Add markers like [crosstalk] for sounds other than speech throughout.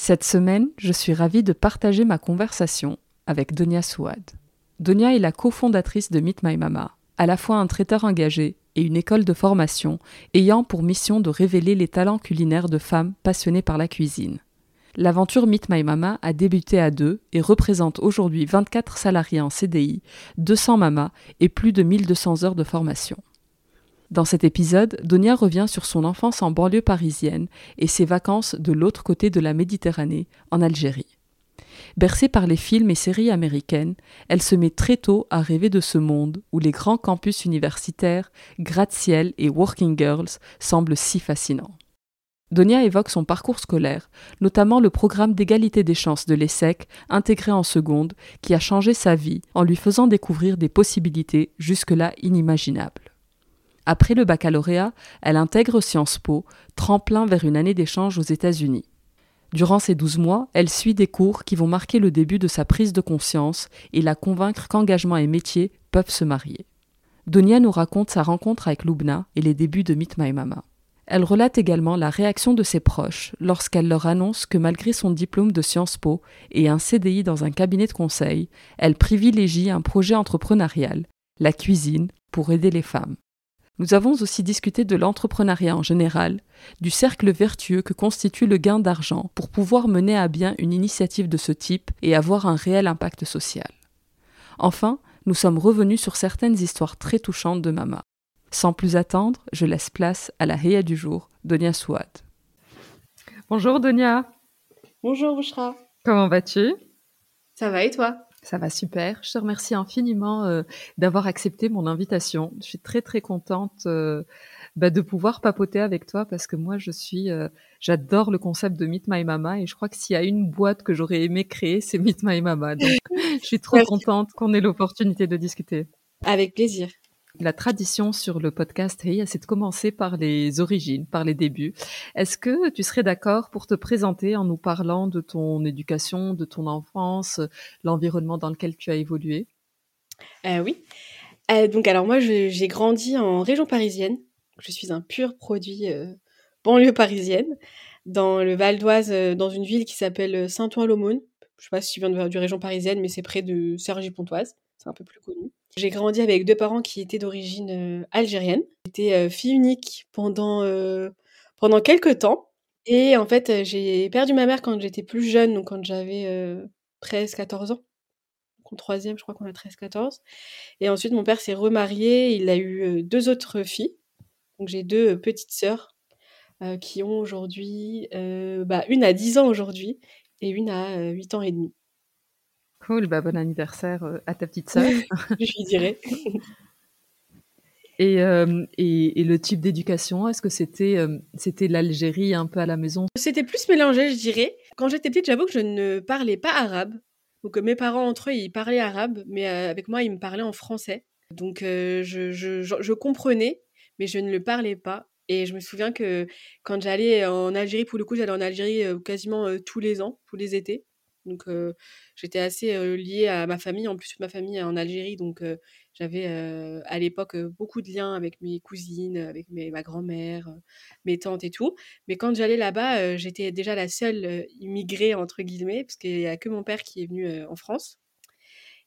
Cette semaine, je suis ravie de partager ma conversation avec Donia Souad. Donia est la cofondatrice de Meet My Mama, à la fois un traiteur engagé et une école de formation ayant pour mission de révéler les talents culinaires de femmes passionnées par la cuisine. L'aventure Meet My Mama a débuté à deux et représente aujourd'hui 24 salariés en CDI, 200 mamas et plus de 1200 heures de formation. Dans cet épisode, Donia revient sur son enfance en banlieue parisienne et ses vacances de l'autre côté de la Méditerranée, en Algérie. Bercée par les films et séries américaines, elle se met très tôt à rêver de ce monde où les grands campus universitaires, gratte-ciel et working girls semblent si fascinants. Donia évoque son parcours scolaire, notamment le programme d'égalité des chances de l'ESSEC intégré en seconde, qui a changé sa vie en lui faisant découvrir des possibilités jusque-là inimaginables. Après le baccalauréat, elle intègre Sciences Po, tremplin vers une année d'échange aux États-Unis. Durant ces douze mois, elle suit des cours qui vont marquer le début de sa prise de conscience et la convaincre qu'engagement et métier peuvent se marier. Donia nous raconte sa rencontre avec Lubna et les débuts de Meet My Mama. Elle relate également la réaction de ses proches lorsqu'elle leur annonce que malgré son diplôme de Sciences Po et un CDI dans un cabinet de conseil, elle privilégie un projet entrepreneurial, la cuisine, pour aider les femmes. Nous avons aussi discuté de l'entrepreneuriat en général, du cercle vertueux que constitue le gain d'argent pour pouvoir mener à bien une initiative de ce type et avoir un réel impact social. Enfin, nous sommes revenus sur certaines histoires très touchantes de Mama. Sans plus attendre, je laisse place à la Heya du jour, Donia Souad. Bonjour Donia. Bonjour Bouchra. Comment vas-tu? Ça va et toi? Ça va super. Je te remercie infiniment euh, d'avoir accepté mon invitation. Je suis très très contente euh, bah, de pouvoir papoter avec toi parce que moi je suis, euh, j'adore le concept de Meet My Mama et je crois que s'il y a une boîte que j'aurais aimé créer, c'est Meet My Mama. Donc [laughs] je suis trop contente qu'on ait l'opportunité de discuter. Avec plaisir. La tradition sur le podcast c'est de commencer par les origines, par les débuts. Est-ce que tu serais d'accord pour te présenter en nous parlant de ton éducation, de ton enfance, l'environnement dans lequel tu as évolué? Euh, Oui. Euh, donc alors moi, j'ai grandi en région parisienne. Je suis un pur produit euh, banlieue parisienne, dans le Val d'Oise, dans une ville qui s'appelle Saint-Ouen-l'Aumône. Je sais pas si tu viens de, du région parisienne, mais c'est près de Cergy-Pontoise. C'est un peu plus connu. J'ai grandi avec deux parents qui étaient d'origine euh, algérienne. J'étais euh, fille unique pendant, euh, pendant quelques temps. Et en fait, j'ai perdu ma mère quand j'étais plus jeune, donc quand j'avais 13-14 ans. En troisième, je crois qu'on a 13-14. Et ensuite, mon père s'est remarié. Il a eu deux autres filles. Donc j'ai deux petites sœurs qui ont aujourd'hui, bah, une à 10 ans aujourd'hui et une à 8 ans et demi. Cool, bah, bon anniversaire euh, à ta petite sœur. [laughs] je lui dirais. Euh, et, et, le type d'éducation, est-ce que c'était euh, c'était l'Algérie un peu à la maison? C'était plus mélangé, je dirais. Quand j'étais petite, j'avoue que je ne parlais pas arabe. Donc mes parents entre eux, ils parlaient arabe, mais avec moi, ils me parlaient en français. Donc je, je, je, comprenais, mais je ne le parlais pas. Et je me souviens que quand j'allais en Algérie, pour le coup, j'allais en Algérie quasiment tous les ans, tous les étés. Donc, j'étais assez liée à ma famille. En plus, ma famille est en Algérie, donc j'avais à l'époque beaucoup de liens avec mes cousines, avec ma grand-mère, mes tantes et tout. Mais quand j'allais là-bas, j'étais déjà la seule immigrée, entre guillemets, parce qu'il n'y a que mon père qui est venu en France.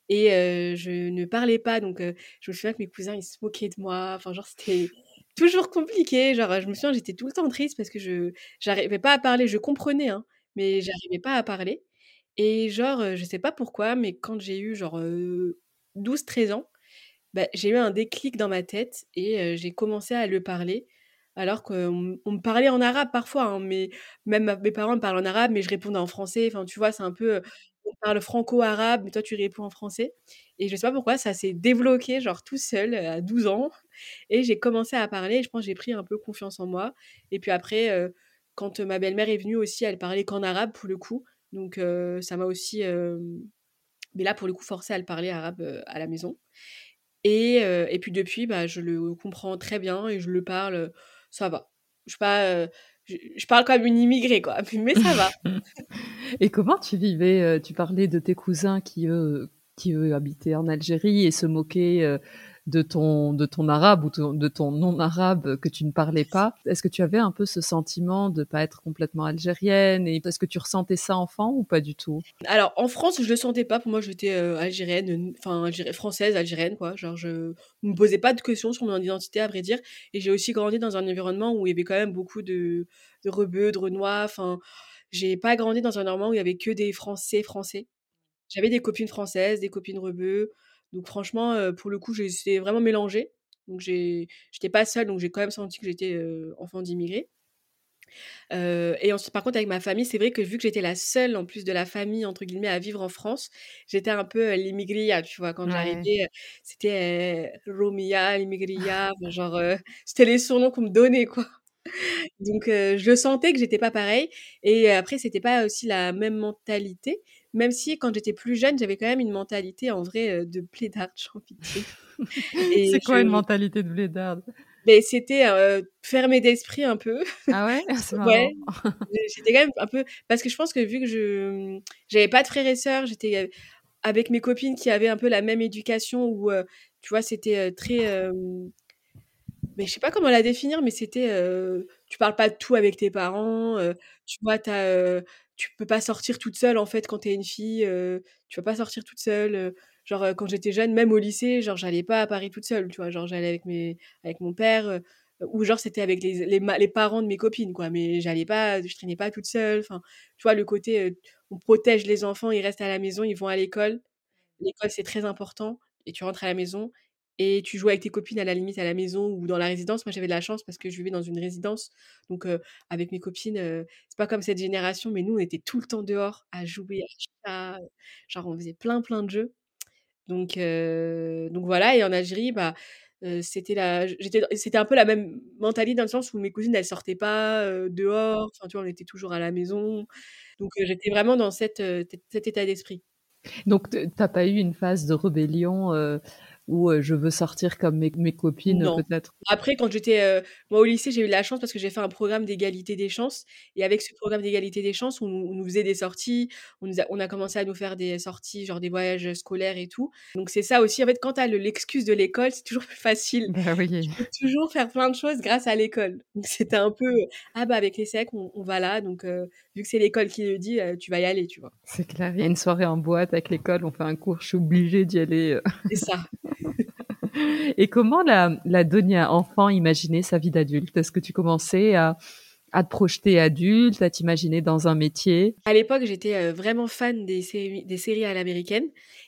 Et je ne parlais pas, donc je me souviens que mes cousins, ils se moquaient de moi. Enfin, genre, c'était [laughs] toujours compliqué. Genre, je me souviens, j'étais tout le temps triste parce que je n'arrivais pas à parler. Je comprenais, hein, mais j'arrivais pas à parler. Et genre, je sais pas pourquoi, mais quand j'ai eu genre 12-13 ans, bah, j'ai eu un déclic dans ma tête et j'ai commencé à le parler. Alors qu'on me parlait en arabe parfois, hein, mais même mes parents me parlent en arabe, mais je répondais en français. Enfin, tu vois, c'est un peu, on parle franco-arabe, mais toi tu réponds en français. Et je sais pas pourquoi, ça s'est débloqué, genre tout seul, à 12 ans. Et j'ai commencé à parler, et je pense que j'ai pris un peu confiance en moi. Et puis après, quand ma belle-mère est venue aussi, elle parlait qu'en arabe pour le coup. Donc ça m'a aussi, mais là pour le coup, forcé à le parler arabe à la maison. Et, et puis depuis, bah, je le comprends très bien et je le parle, ça va. Je, pas, je, parle comme une immigrée, quoi, [laughs] mais ça va. [laughs] et comment tu vivais Tu parlais de tes cousins qui, eux, qui eux habitaient en Algérie et se moquaient de ton, de ton arabe ou de ton non-arabe que tu ne parlais pas. Est-ce que tu avais un peu ce sentiment de pas être complètement algérienne et est-ce que tu ressentais ça enfant ou pas du tout? Alors en France, je le sentais pas. Pour moi, j'étais euh, algérienne, enfin française, algérienne quoi. Genre je me posais pas de questions sur mon identité à vrai dire. Et j'ai aussi grandi dans un environnement où il y avait quand même beaucoup de, de rebeux, de renois. Enfin, j'ai pas grandi dans un environnement où il y avait que des Français français. J'avais des copines françaises, des copines rebeux. Donc franchement, pour le coup, j'étais vraiment mélangée. Donc j'étais pas seule, donc j'ai quand même senti que j'étais enfant d'immigrés. et ensuite, par contre, avec ma famille, c'est vrai que vu que j'étais la seule, en plus de la famille, entre guillemets, à vivre en France, j'étais un peu l'immigria, tu vois. Quand j'arrivais, c'était Romia, l'immigria, genre, [laughs] c'était les surnoms qu'on me donnait, quoi. Donc, je sentais que j'étais pas pareil. Et après, c'était pas aussi la même mentalité. Même si quand j'étais plus jeune, j'avais quand même une mentalité en vrai de blédarde, j'ai envie [laughs] C'est quoi une mentalité de blédarde? Mais c'était fermé d'esprit un peu. Ah ouais? [laughs] C'est ouais. [laughs] J'étais quand même un peu parce que je pense que vu que je j'avais pas de frères et sœurs, j'étais avec mes copines qui avaient un peu la même éducation où tu vois, c'était très mais je sais pas comment la définir mais c'était tu parles pas de tout avec tes parents, tu vois, tu as tu peux pas sortir toute seule en fait quand tu es une fille, tu vas pas sortir toute seule. genre quand j'étais jeune, même au lycée, genre j'allais pas à Paris toute seule, tu vois, genre j'allais avec mes avec mon père ou genre c'était avec les, les, les, parents de mes copines quoi, mais j'allais pas, je traînais pas toute seule. Enfin, tu vois le côté on protège les enfants, ils restent à la maison, ils vont à l'école. L'école c'est très important et tu rentres à la maison et tu joues avec tes copines à la limite à la maison ou dans la résidence. Moi, j'avais de la chance parce que je vivais dans une résidence. Donc, avec mes copines, c'est pas comme cette génération, mais nous, on était tout le temps dehors à jouer à Genre, on faisait plein, plein de jeux. Donc, donc voilà. Et en Algérie, bah, c'était la j'étais c'était un peu la même mentalité dans le sens où mes cousines elles sortaient pas dehors enfin tu vois on était toujours à la maison donc j'étais vraiment dans cette, cet état d'esprit donc t'as pas eu une phase de rébellion ou je veux sortir comme mes, mes copines peut-être? Après, quand j'étais moi au lycée, j'ai eu la chance parce que j'ai fait un programme d'égalité des chances et avec ce programme d'égalité des chances, on, nous faisait des sorties, on, nous a, on a commencé à nous faire des sorties, genre des voyages scolaires et tout. Donc c'est ça aussi, en fait, quand tu as l'excuse de l'école, c'est toujours [laughs] plus facile. Bah oui. Tu peux toujours faire plein de choses grâce à l'école. Donc c'était un peu, ah bah avec les secs, on, va là, donc vu que c'est l'école qui le dit, tu vas y aller, tu vois. C'est clair, il y a une soirée en boîte avec l'école, on fait un cours, je suis obligée d'y aller. C'est ça. [laughs] Et comment la, la Donia enfant imaginait sa vie d'adulte? Est-ce que tu commençais à, te projeter adulte, à t'imaginer dans un métier? À l'époque, j'étais euh, vraiment fan des séries, des à l'américaine.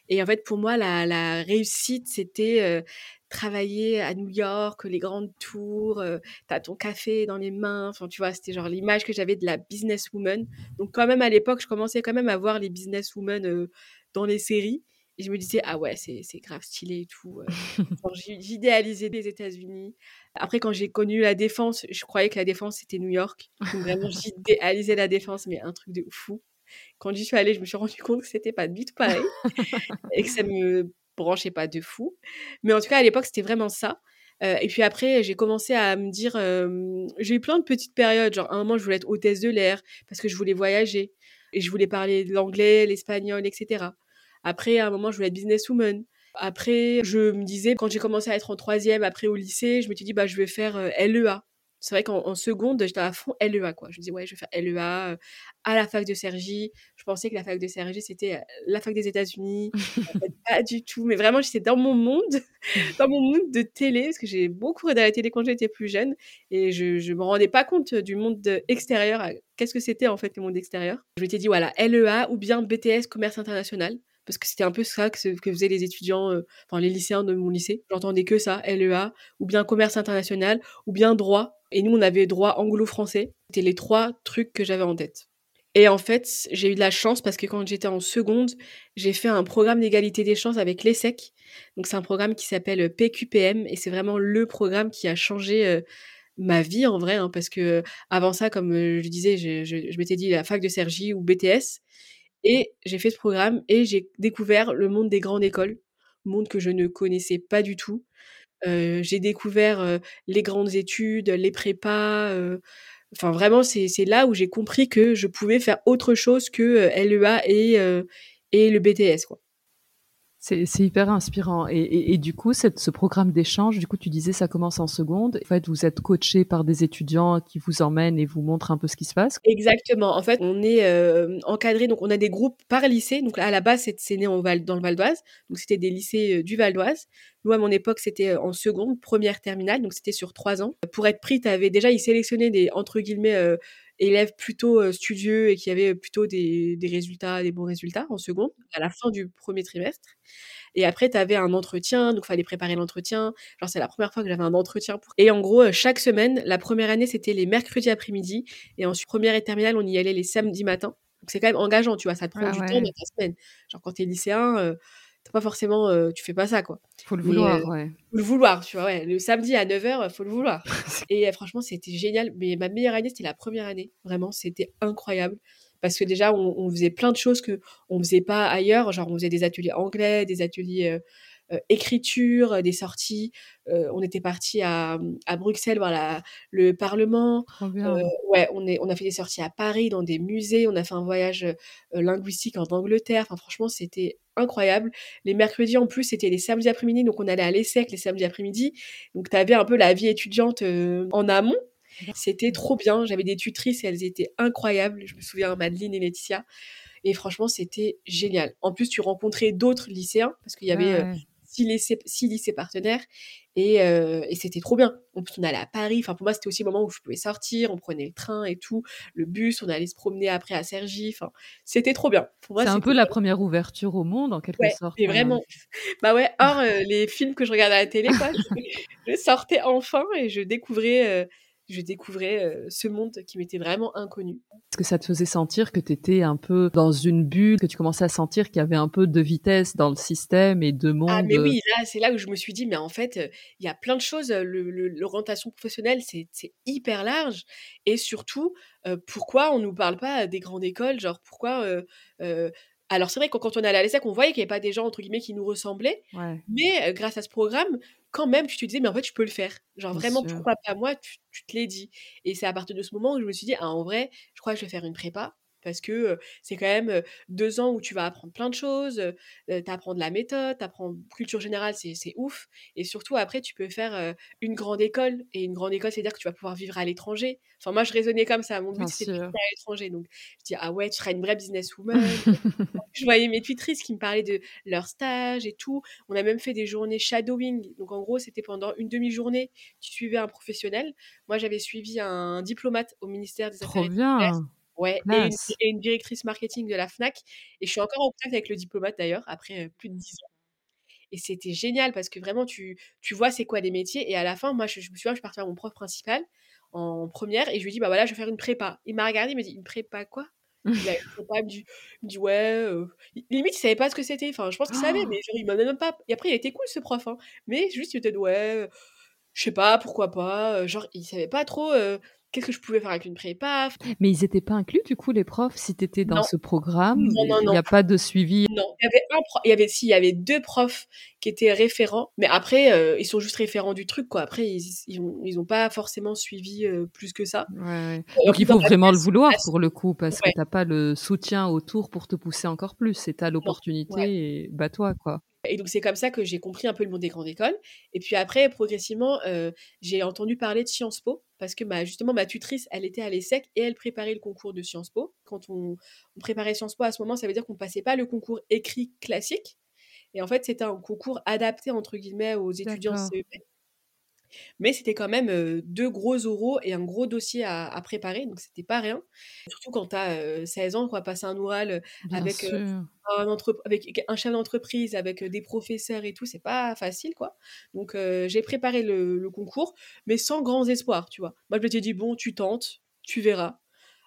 Et en fait, pour moi, la, réussite, c'était euh, travailler à New York, les grandes tours, euh, t'as ton café dans les mains. Enfin, tu vois, c'était genre l'image que j'avais de la businesswoman. Donc, quand même, à l'époque, je commençais quand même à voir les businesswomen dans les séries. Et je me disais, ah ouais, c'est, grave stylé et tout. [laughs] j'idéalisais les États-Unis. Après, quand j'ai connu la défense, je croyais que la défense, c'était New York. Donc, vraiment, j'idéalisais la défense, mais un truc de fou. Quand j'y suis allée, je me suis rendu compte que c'était pas du tout pareil. [laughs] et que ça me branchait pas de fou. Mais en tout cas, à l'époque, c'était vraiment ça. et puis après, j'ai commencé à me dire, j'ai eu plein de petites périodes. Genre, à un moment, je voulais être hôtesse de l'air parce que je voulais voyager. Et je voulais parler l'anglais, l'espagnol, etc. Après, à un moment, je voulais être businesswoman. Après, je me disais, quand j'ai commencé à être en troisième, après au lycée, je me suis dit, bah, je vais faire LEA c'est vrai qu'en seconde, j'étais à fond LEA, quoi. Je me disais, ouais, je vais faire LEA euh, à la fac de Sergi. Je pensais que la fac de Sergi, c'était euh, la fac des États-Unis. [laughs] pas du tout. Mais vraiment, j'étais dans mon monde, [laughs] dans mon monde de télé, parce que j'ai beaucoup regardé la télé quand j'étais plus jeune. Et je ne me rendais pas compte du monde extérieur. Qu'est-ce que c'était, en fait, le monde extérieur Je m'étais dit, voilà, LEA ou bien BTS, commerce international parce que c'était un peu ça que, faisaient les étudiants, euh, enfin les lycéens de mon lycée. J'entendais que ça, LEA, ou bien commerce international, ou bien droit, et nous, on avait droit anglo-français. C'était les trois trucs que j'avais en tête. Et en fait, j'ai eu de la chance parce que quand j'étais en seconde, j'ai fait un programme d'égalité des chances avec l'ESSEC. Donc c'est un programme qui s'appelle PQPM et c'est vraiment le programme qui a changé euh, ma vie en vrai. Hein, parce que avant ça, comme euh, je disais, je, je m'étais dit la fac de Sergi ou BTS. Et j'ai fait ce programme et j'ai découvert le monde des grandes écoles, monde que je ne connaissais pas du tout j'ai découvert les grandes études, les prépas. Enfin, vraiment, c'est là où j'ai compris que je pouvais faire autre chose que LEA et, et le BTS. Quoi. C'est hyper inspirant. Et, du coup, ce programme d'échange, du coup, tu disais ça commence en seconde. En fait, vous êtes coaché par des étudiants qui vous emmènent et vous montrent un peu ce qui se passe. Exactement. En fait, on est euh, encadré, donc on a des groupes par lycée. Donc à la base, c'est né en Val, dans le Val d'Oise. Donc c'était des lycées euh, du Val d'Oise. Nous, à mon époque, c'était euh, en seconde, première terminale. Donc c'était sur trois ans. Pour être pris, tu avais déjà, ils sélectionnaient des, entre guillemets, élèves plutôt studieux et qui avaient plutôt des, résultats, des bons résultats en seconde, à la fin du premier trimestre. Et après, tu avais un entretien, donc fallait préparer l'entretien. Genre, c'est la première fois que j'avais un entretien. Pour... Et en gros, chaque semaine, la première année, c'était les mercredis après-midi. Et ensuite, première et terminale, on y allait les samedis matins. Donc, c'est quand même engageant, tu vois, ça te prend ah du temps dans ta semaine. Genre, quand t'es lycéen, t'as pas forcément, tu fais pas ça, quoi. Faut le vouloir, ouais. Faut le vouloir, tu vois, ouais. Le samedi à 9h, faut le vouloir. [laughs] et franchement, c'était génial. Mais ma meilleure année, c'était la première année. Vraiment, c'était incroyable. Parce que déjà, on, faisait plein de choses que on faisait pas ailleurs. Genre, on faisait des ateliers anglais, des ateliers écriture, des sorties. on était parti à, à, Bruxelles voir le Parlement. ouais, on, est, on a fait des sorties à Paris, dans des musées. On a fait un voyage linguistique en Angleterre. Enfin, franchement, c'était incroyable. Les mercredis, en plus, c'était les samedis après-midi. Donc, on allait à l'ESSEC les samedis après-midi. Donc, tu avais un peu la vie étudiante en amont. C'était trop bien. J'avais des tutrices et elles étaient incroyables. Je me souviens, Madeleine et Laetitia. Et franchement, c'était génial. En plus, tu rencontrais d'autres lycéens parce qu'il y avait six lycées, six lycées partenaires et, euh, et c'était trop bien. On, on allait à Paris. Enfin, pour moi, c'était aussi le moment où je pouvais sortir. On prenait le train et tout, le bus. On allait se promener après à Cergy. Enfin, c'était trop bien. C'est un peu la première ouverture au monde, en quelque sorte. Et hein. vraiment. [laughs] Bah ouais, hors euh, les films que je regardais à la télé, quoi, [laughs] je, sortais enfin et je découvrais euh, je découvrais ce monde qui m'était vraiment inconnu. Est-ce que ça te faisait sentir que tu étais un peu dans une bulle, que tu commençais à sentir qu'il y avait un peu de vitesse dans le système et de monde Ah mais oui, là c'est là où je me suis dit mais en fait il y a plein de choses. L'orientation professionnelle c'est hyper large et surtout pourquoi on nous parle pas des grandes écoles, genre pourquoi alors c'est vrai que quand on allait à l'ESSEC, on voyait qu'il n'y avait pas des gens entre guillemets qui nous ressemblaient, mais grâce à ce programme, quand même, tu te disais mais en fait je peux le faire. Genre vraiment pourquoi pas moi, tu, tu te l'es dit. Et c'est à partir de ce moment où je me suis dit ah en vrai, je crois que je vais faire une prépa parce que c'est quand même deux ans où tu vas apprendre plein de choses, tu apprends de la méthode, tu apprends culture générale, c'est ouf. Et surtout, après, tu peux faire une grande école. Et une grande école, c'est-à-dire que tu vas pouvoir vivre à l'étranger. Enfin, moi, je raisonnais comme ça. Mon but, c'était de vivre à l'étranger. Donc, je dis, ah ouais, tu seras une vraie businesswoman. [laughs] je voyais mes tutrices qui me parlaient de leur stage et tout. On a même fait des journées shadowing. Donc, en gros, c'était pendant une demi-journée, tu suivais un professionnel. Moi, j'avais suivi un diplomate au ministère des Affaires étrangères. Ouais, et une, directrice marketing de la FNAC. Et je suis encore en contact avec le diplomate d'ailleurs, après plus de 10 ans. Et c'était génial parce que vraiment, tu, tu vois c'est quoi les métiers. Et à la fin, moi, je, me souviens, je suis partie à mon prof principal en première et je lui dis, bah voilà, je vais faire une prépa. Il m'a regardé, il m'a dit, une prépa quoi? Il, me dit, dit ouais, limite il savait pas ce que c'était. Enfin, je pense qu'il savait, mais genre, il m'a même pas. Et après, il était cool ce prof, hein. mais juste il était ouais, je sais pas, pourquoi pas. Genre, il savait pas trop qu'est-ce que je pouvais faire avec une prépa. Mais ils n'étaient pas inclus, du coup, les profs, si tu étais dans Non. ce programme? Non, non, Il n'y a pas de suivi? Non, il y avait un il y avait si, il y avait deux profs qui étaient référents, mais après euh, ils sont juste référents du truc quoi. Après ils ils ont, ils ont pas forcément suivi euh, plus que ça. Ouais, en Donc il faut vraiment le vouloir pour le coup, parce Ouais. que t'as pas le soutien autour pour te pousser encore plus. C'est t'as l'opportunité ouais. et bats-toi, quoi. Et donc c'est comme ça que j'ai compris un peu le monde des grandes écoles. Et puis après, progressivement, euh, j'ai entendu parler de Sciences Po, parce que ma, justement ma tutrice, elle était à l'ESSEC et elle préparait le concours de Sciences Po. Quand on, on préparait Sciences Po à ce moment, ça veut dire qu'on passait pas le concours écrit classique. Et en fait, c'était un concours adapté, entre guillemets, aux étudiants. CEP. Mais c'était quand même euh, deux gros oraux et un gros dossier à, à préparer, donc c'était pas rien. Surtout quand tu as 16 ans, quoi, passer un oral euh, avec, euh, un entrep- avec un chef d'entreprise, avec euh, des professeurs et tout, c'est pas facile, quoi. Donc euh, j'ai préparé le, le concours, mais sans grands espoirs, tu vois. Moi, je m'étais dit, bon, tu tentes, tu verras.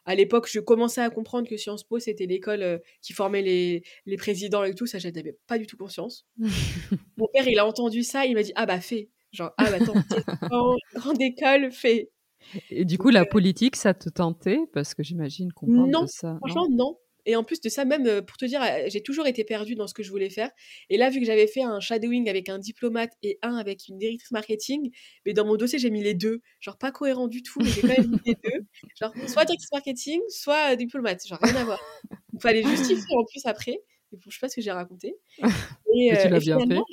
À l'époque, je commençais à comprendre que Sciences Po, c'était l'école euh, qui formait les, les présidents et tout, ça, j'en avais pas du tout conscience. [laughs] Mon père, il a entendu ça, il m'a dit, ah bah fais. Genre, ah bah attends, [laughs] t'es en grande école, fais. Et du coup, la politique, ça te tentait? Parce que j'imagine qu'on parle Non, de ça. non? Franchement, non. Et en plus de ça, même euh, pour te dire, euh, j'ai toujours été perdue dans ce que je voulais faire. Et là, vu que j'avais fait un shadowing avec un diplomate et un avec une directrice marketing, mais dans mon dossier, j'ai mis les deux. Genre, pas cohérent du tout, mais j'ai quand même mis les deux. [laughs] Genre, soit directrice marketing, soit euh, diplomate. Genre, rien à voir. Il fallait justifier en plus après. Bon, je sais pas ce que j'ai raconté. [laughs] Et, tu euh, et finalement,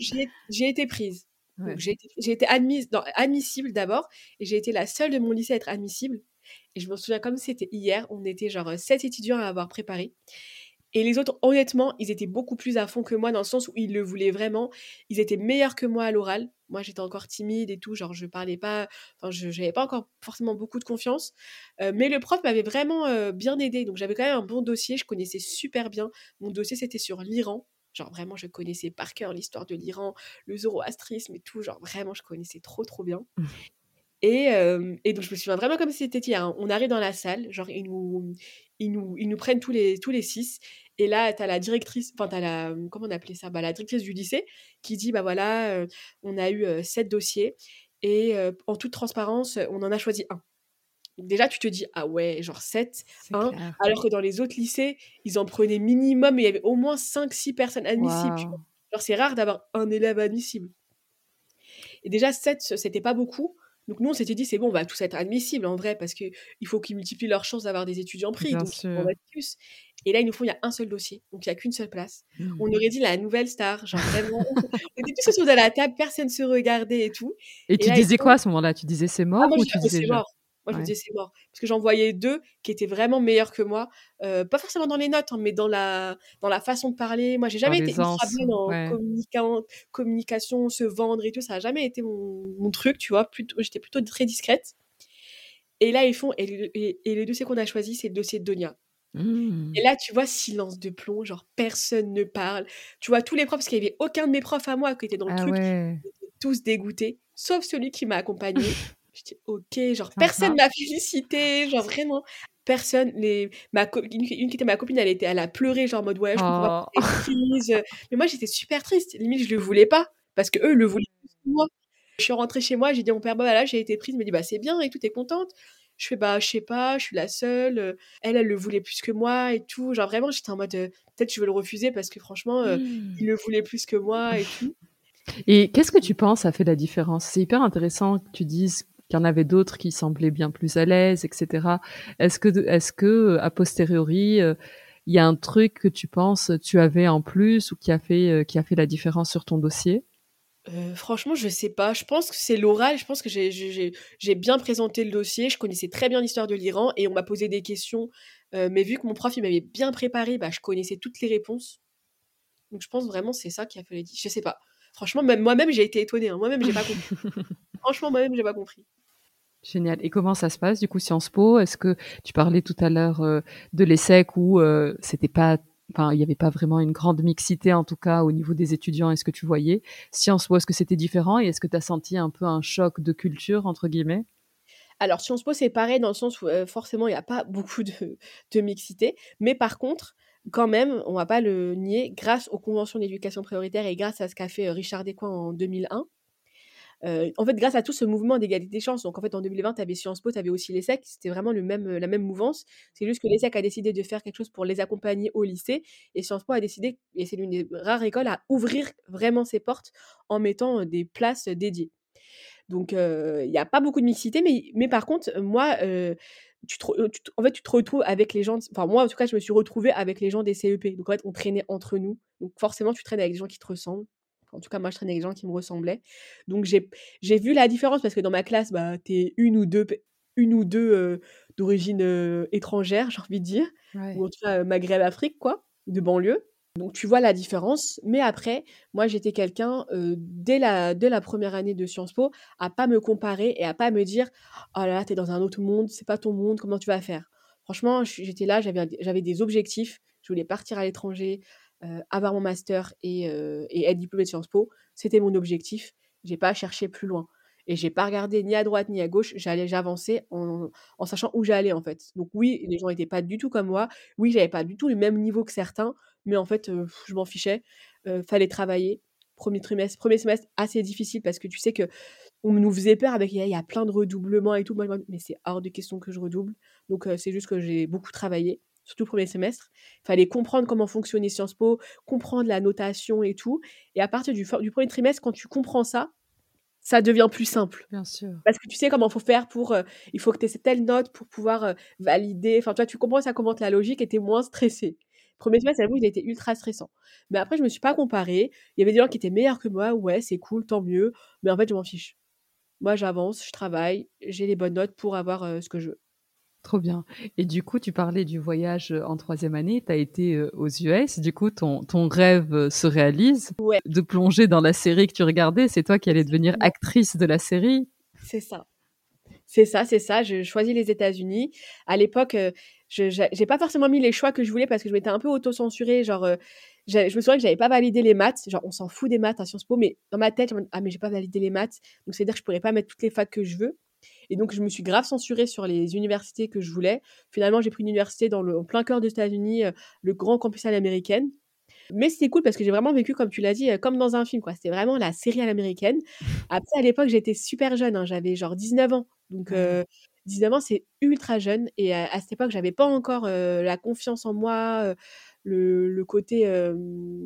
j'ai été prise. Ouais. J'ai été, admise, non, admissible d'abord, et j'ai été la seule de mon lycée à être admissible. Et je me souviens comme c'était hier, on était genre sept étudiants à avoir préparé. Et les autres, honnêtement, ils étaient beaucoup plus à fond que moi dans le sens où ils le voulaient vraiment. Ils étaient meilleurs que moi à l'oral. Moi, j'étais encore timide et tout, genre je parlais pas, enfin, je n'avais pas encore forcément beaucoup de confiance. Euh, mais le prof m'avait vraiment euh, bien aidé. Donc, j'avais quand même un bon dossier, je connaissais super bien. Mon dossier, c'était sur l'Iran. Genre, vraiment, je connaissais par cœur l'histoire de l'Iran, le zoroastrisme et tout. Genre, vraiment, je connaissais trop, trop bien. Et, euh, et donc, je me souviens vraiment comme si c'était hier. hein. On arrive dans la salle, genre, ils nous, ils nous, ils nous prennent tous les, tous les six. Et là, tu as la directrice, enfin, tu as la, comment on appelait ça? Bah, La directrice du lycée qui dit, bah voilà, euh, on a eu euh, sept dossiers. Et en toute transparence, on en a choisi un. Donc déjà, tu te dis, ah ouais, genre 7, C'est hein, clair. alors que dans les autres lycées, ils en prenaient minimum, et il y avait au moins 5-6 personnes admissibles. Waouh. Genre, c'est rare d'avoir un élève admissible. Et déjà, 7, c'était pas beaucoup. Donc nous, on s'était dit, c'est bon, on va tous être admissibles en vrai, parce qu'il faut qu'ils multiplient leurs chances d'avoir des étudiants pris. Bien donc, on va être plus. Et là, ils nous font, il y a un seul dossier. Donc, il n'y a qu'une seule place. Mmh. On aurait dit la nouvelle star. Genre, vraiment. on était tous autour de la table, personne se regardait et tout. Et Et tu là, disais quoi à ce moment-là? Tu disais c'est mort Ah, moi, ou tu disais, c'est mort. Moi, je me disais, c'est mort. Parce que j'en voyais deux qui étaient vraiment meilleurs que moi. Euh, pas forcément dans les notes, hein, mais dans la, dans la façon de parler. Moi, j'ai jamais été ultra bonne en ouais. communication, se vendre et tout. Ça n'a jamais été mon, mon truc, tu vois. J'étais plutôt très discrète. Et là, ils font. Et, le- et, et le dossier qu'on a choisi, c'est le dossier de Donia. Mmh. Et là, tu vois, silence de plomb. Genre, personne ne parle. Tu vois, tous les profs, parce qu'il n'y avait aucun de mes profs à moi qui était dans le Ah truc ouais. tous dégoûtés, sauf celui qui m'a accompagnée. [laughs] Je dis ok, genre personne m'a félicité, genre vraiment personne. Les, ma une, qui une qui était ma copine, elle était, elle a pleuré genre en mode ouais, je comprends Oh. prise. Mais moi j'étais super triste, limite je le voulais pas parce que eux le voulaient plus que moi. Je suis rentrée chez moi, j'ai dit à mon père bah voilà j'ai été prise, il m'a dit bah c'est bien et tout, t'es contente. Je fais bah je sais pas, je suis la seule. euh, Elle elle le voulait plus que moi et tout. Genre vraiment j'étais en mode euh, peut-être je vais le refuser parce que franchement euh, Mmh. il le voulait plus que moi et tout. Et qu'est-ce que tu penses a fait la différence? C'est hyper intéressant que tu dises qu'il y en avait d'autres qui semblaient bien plus à l'aise, etc. Est-ce que, est-ce que, a posteriori, euh, il y a un truc que tu penses tu avais en plus ou qui a fait, euh, qui a fait la différence sur ton dossier? Euh, franchement, je sais pas. Je pense que c'est l'oral. Je pense que j'ai- bien présenté le dossier. Je connaissais très bien l'histoire de l'Iran et on m'a posé des questions. Euh, mais vu que mon prof il m'avait bien préparé, bah, je connaissais toutes les réponses. Donc je pense vraiment que c'est ça qui a fait différence. Je sais pas. Franchement, même moi-même j'ai été étonnée. hein. Moi-même j'ai pas compris. [laughs] Franchement, moi-même j'ai pas compris. Génial. Et comment ça se passe du coup Sciences Po? Est-ce que tu parlais tout à l'heure euh, de l'ESSEC où euh, c'était pas, enfin il n'y avait pas vraiment une grande mixité en tout cas au niveau des étudiants. Est-ce que tu voyais? Sciences Po Est-ce que c'était différent et est-ce que tu as senti un peu un choc de culture entre guillemets? Alors, Sciences Po, c'est pareil dans le sens où euh, forcément, il n'y a pas [laughs] beaucoup de, mixité. Mais par contre, quand même, on va pas le nier, grâce aux conventions d'éducation prioritaire et grâce à ce qu'a fait Richard Descoings en 2001, en fait, grâce à tout ce mouvement d'égalité des chances, donc en fait, en 2020, tu avais Sciences Po, tu avais aussi l'ESSEC, c'était vraiment le même, la même mouvance. C'est juste que l'ESSEC a décidé de faire quelque chose pour les accompagner au lycée, et Sciences Po a décidé, et c'est l'une des rares écoles, à ouvrir vraiment ses portes en mettant des places dédiées. Donc, il n'y a pas beaucoup de mixité, mais, mais par contre, moi, tu te, en fait, tu te retrouves avec les gens. Enfin, moi, en tout cas, je me suis retrouvée avec les gens des CEP. Donc, en fait, on traînait entre nous. Donc, forcément, tu traînes avec des gens qui te ressemblent. En tout cas, moi, je traînais avec des gens qui me ressemblaient. Donc, j'ai vu la différence parce que dans ma classe, bah, tu es une ou deux, une ou deux d'origine étrangère, j'ai envie de dire. Ou en tout cas, Maghreb, Afrique, quoi, de banlieue. Donc tu vois la différence, mais après, moi j'étais quelqu'un dès, la, dès la première année de Sciences Po à pas me comparer et à pas me dire oh là là t'es dans un autre monde, c'est pas ton monde, comment tu vas faire? Franchement, j'étais là, j'avais des objectifs, je voulais partir à l'étranger, avoir mon master et, et être diplômée de Sciences Po, c'était mon objectif. J'ai pas cherché plus loin et j'ai pas regardé ni à droite ni à gauche, j'allais j'avançais en, sachant où j'allais en fait. Donc oui, les gens n'étaient pas du tout comme moi. Oui, j'avais pas du tout le même niveau que certains, mais en fait, je m'en fichais. fallait travailler. Premier trimestre, premier semestre assez difficile parce que tu sais que on nous faisait peur avec il y, a plein de redoublements et tout. mais c'est hors de question que je redouble. Donc c'est juste que j'ai beaucoup travaillé surtout le premier semestre. Il fallait comprendre comment fonctionnait Sciences Po, comprendre la notation et tout. Et à partir du, du premier trimestre, quand tu comprends ça, ça devient plus simple. Bien sûr. Parce que tu sais comment il faut faire pour. Euh, il faut que tu aies telle note pour pouvoir euh, valider. Enfin, toi, tu comprends ça, comment la logique, et tu es moins stressé. Premier semestre, j'avoue, il a été ultra stressant. Mais après, je me suis pas comparée. Il y avait des gens qui étaient meilleurs que moi. Ouais, c'est cool, tant mieux. Mais en fait, je m'en fiche. Moi, j'avance, je travaille, j'ai les bonnes notes pour avoir euh, ce que je veux. Trop bien. Et du coup, tu parlais du voyage en troisième année, tu as été aux US, du coup, ton, ton rêve se réalise de plonger dans la série que tu regardais, c'est toi qui allais devenir actrice de la série? C'est ça. C'est ça, c'est ça. Je choisis les États-Unis. À l'époque, je j'ai pas forcément mis les choix que je voulais parce que je m'étais un peu auto-censurée. Genre, je me souviens que j'avais pas validé les maths. Genre, on s'en fout des maths à Sciences Po, mais dans ma tête, je me ah, mais j'ai pas validé les maths. Donc, c'est-à-dire que je pourrais pas mettre toutes les facs que je veux. Et donc, je me suis grave censurée sur les universités que je voulais. Finalement, j'ai pris une université dans le, en plein cœur des États-Unis, euh, le grand campus à l'américaine. Mais c'était cool parce que j'ai vraiment vécu, comme tu l'as dit, euh, comme dans un film. quoi. C'était vraiment la série à l'américaine. [laughs] Après, à l'époque, j'étais super jeune. Hein. j'avais genre 19 ans. Donc, 19 euh, ans, c'est ultra jeune. Et à, cette époque, j'avais pas encore la confiance en moi. Le, côté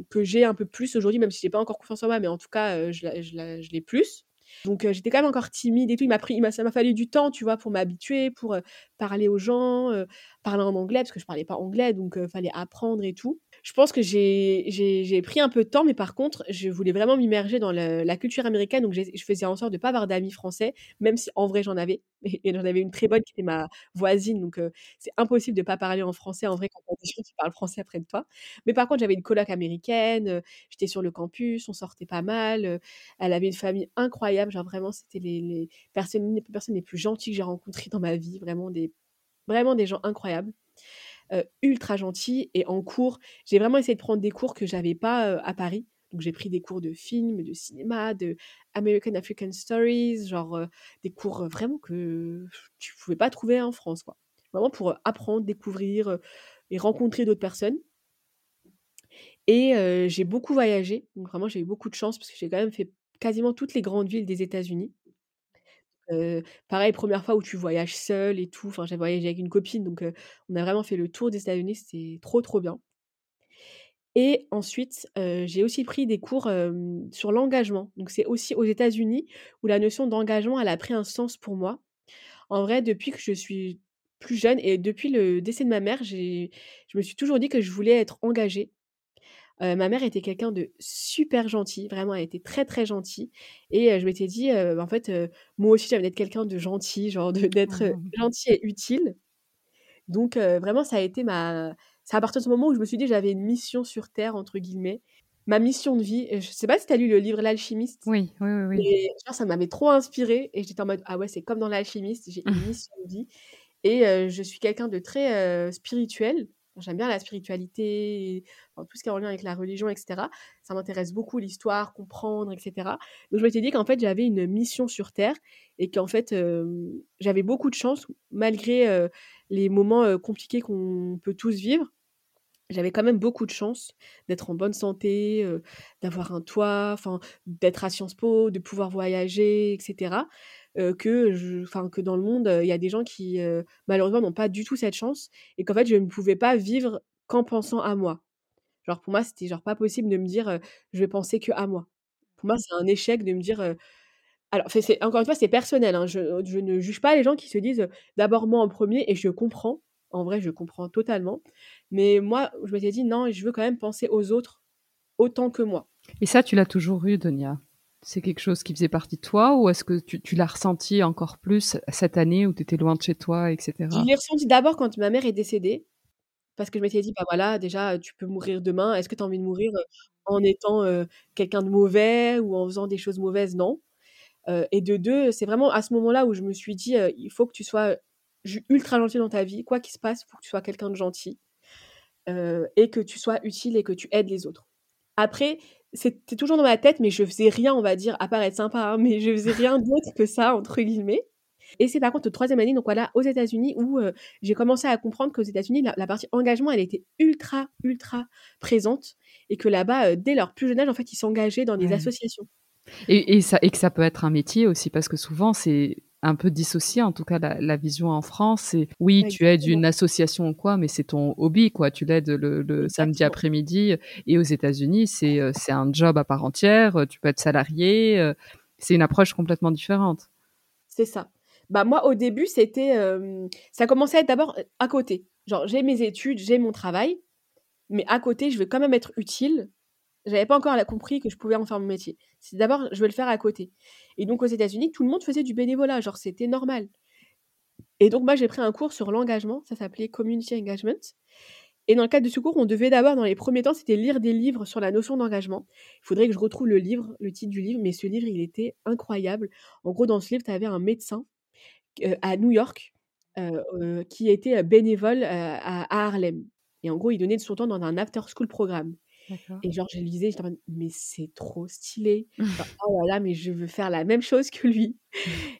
que j'ai un peu plus aujourd'hui, même si j'ai pas encore confiance en moi, mais en tout cas, je, je l'ai plus. Donc j'étais quand même encore timide et tout. Il m'a pris, ça m'a fallu du temps, tu vois, pour m'habituer, pour parler aux gens, parler en anglais parce que je parlais pas anglais, donc fallait apprendre et tout je pense que j'ai pris un peu de temps, mais par contre, je voulais vraiment m'immerger dans la culture américaine. Donc, je faisais en sorte de ne pas avoir d'amis français, même si en vrai, j'en avais. [laughs] Et, j'en avais une très bonne qui était ma voisine. Donc, c'est impossible de ne pas parler en français en vrai quand tu parles français après de toi. Mais par contre, j'avais une coloc américaine. J'étais sur le campus, on sortait pas mal. elle avait une famille incroyable. Genre, vraiment, c'était les, personnes, les personnes les plus gentilles que j'ai rencontrées dans ma vie. Vraiment des, vraiment des gens incroyables. Euh, ultra gentil. Et en cours, j'ai vraiment essayé de prendre des cours que j'avais pas euh, à Paris. Donc j'ai pris des cours de film, de cinéma, de American African Stories, genre euh, des cours vraiment que tu pouvais pas trouver en France, quoi. Vraiment pour apprendre, découvrir et rencontrer d'autres personnes. Et j'ai beaucoup voyagé, donc vraiment j'ai eu beaucoup de chance parce que j'ai quand même fait quasiment toutes les grandes villes des États-Unis pareil, première fois où tu voyages seul et tout. Enfin, j'ai voyagé avec une copine, donc on a vraiment fait le tour des États-Unis. C'était trop, trop bien. Et ensuite, j'ai aussi pris des cours sur l'engagement. Donc, c'est aussi aux États-Unis où la notion d'engagement, elle a pris un sens pour moi. En vrai, depuis que je suis plus jeune et depuis le décès de ma mère, je me suis toujours dit que je voulais être engagée ma mère était quelqu'un de super gentil, vraiment, elle était très très gentille. Et je m'étais dit, en fait, moi aussi, j'avais d'être quelqu'un de gentil, genre d'être mmh gentil et utile. Donc, vraiment, ça a été ma. C'est à partir de ce moment où je me suis dit, j'avais une mission sur Terre, entre guillemets. Ma mission de vie, je sais pas si tu as lu le livre L'alchimiste. Oui, oui, oui. Et ça m'avait trop inspiré et j'étais en mode, ah ouais, c'est comme dans L'alchimiste, j'ai une [laughs] mission de vie. Et je suis quelqu'un de très spirituel. J'aime bien la spiritualité, tout ce qui est en lien avec la religion, etc. Ça m'intéresse beaucoup, l'histoire, comprendre, etc. Donc je m'étais dit qu'en fait, j'avais une mission sur Terre et qu'en fait, j'avais beaucoup de chance, malgré les moments compliqués qu'on peut tous vivre. j'avais quand même beaucoup de chance d'être en bonne santé, d'avoir un toit, d'être à Sciences Po, de pouvoir voyager et heu, que je que dans le monde, il y a des gens qui, heu, malheureusement n'ont pas du tout cette chance et qu'en fait, je ne pouvais pas vivre qu'en pensant à moi. Genre pour moi, c'était genre pas possible de me dire, «Je vais penser qu'à moi». Pour moi, c'est un échec de me dire, alors c'est encore une fois, c'est personnel, hein, je je ne juge pas les gens qui se disent, «D'abord moi en premier et je comprends. En vrai, je comprends totalement. Mais moi, je m'étais dit: «Non, je veux quand même penser aux autres autant que moi». Et ça, tu l'as toujours eu, Donia? C'est quelque chose qui faisait partie de toi ou est-ce que tu l'as ressenti encore plus cette année où tu étais loin de chez toi et cetera? Je l'ai ressenti d'abord quand ma mère est décédée, parce que je m'étais dit: «Bah, voilà, déjà, tu peux mourir demain. Est-ce que tu as envie de mourir, heu, en étant, heu, quelqu'un de mauvais ou en faisant des choses mauvaises? Non». Heu et de 2, c'est vraiment à ce moment-là où je me suis dit, «Il faut que tu sois ultra gentil dans ta vie. Quoi qu'il se passe, il faut que tu sois quelqu'un de gentil, et que tu sois utile et que tu aides les autres». Après, c'était toujours dans ma tête, mais je faisais rien, on va dire, à part être sympa, hein, mais je faisais rien d'autre que ça, entre guillemets et c'est par contre, 3e année, donc voilà, aux États-Unis où, heu, j'ai commencé à comprendre qu'aux États-Unis, la la partie engagement, elle était ultra, ultra présente et que là-bas, heu, dès leur plus jeune âge, en fait, ils s'engageaient dans des Ouais. associations. Et et ça et que ça peut être un métier aussi parce que souvent c'est un peu dissocié, en tout cas la la vision en France, c'est oui, tu aides une association ou quoi, mais c'est ton hobby quoi, tu l'aides le le samedi après-midi et aux États-Unis, c'est, heu, c'est un job à part entière, heu, tu peux être salarié, heu, c'est une approche complètement différente. C'est ça. Bah, moi, au début, c'était, ça commençait à être d'abord, à côté. Genre, j'ai mes études, j'ai mon travail, mais à côté, je veux quand même être utile. J'avais pas encore compris que je pouvais en faire mon métier. C'est d'abord, je veux le faire à côté et donc aux États-Unis, tout le monde faisait du bénévolat, genre c'était normal et donc moi, j'ai pris un cours sur l'engagement, ça s'appelait Community Engagement et dans le cadre de ce cours, on devait d'abord, dans les premiers temps, c'était lire des livres sur la notion d'engagement. Il faudrait que je retrouve le livre, le titre du livre, mais ce livre, il était incroyable. En gros, dans ce livre, tu avais un médecin heu, à New York, heu heu, qui était, bénévole, à à Harlem et en gros, il donnait de son temps dans un after school programme. Et genre, je lisais, j'étais en mode: «Mais c'est trop stylé!» genre: [laughs] «Oh là là, mais je veux faire la même chose que lui»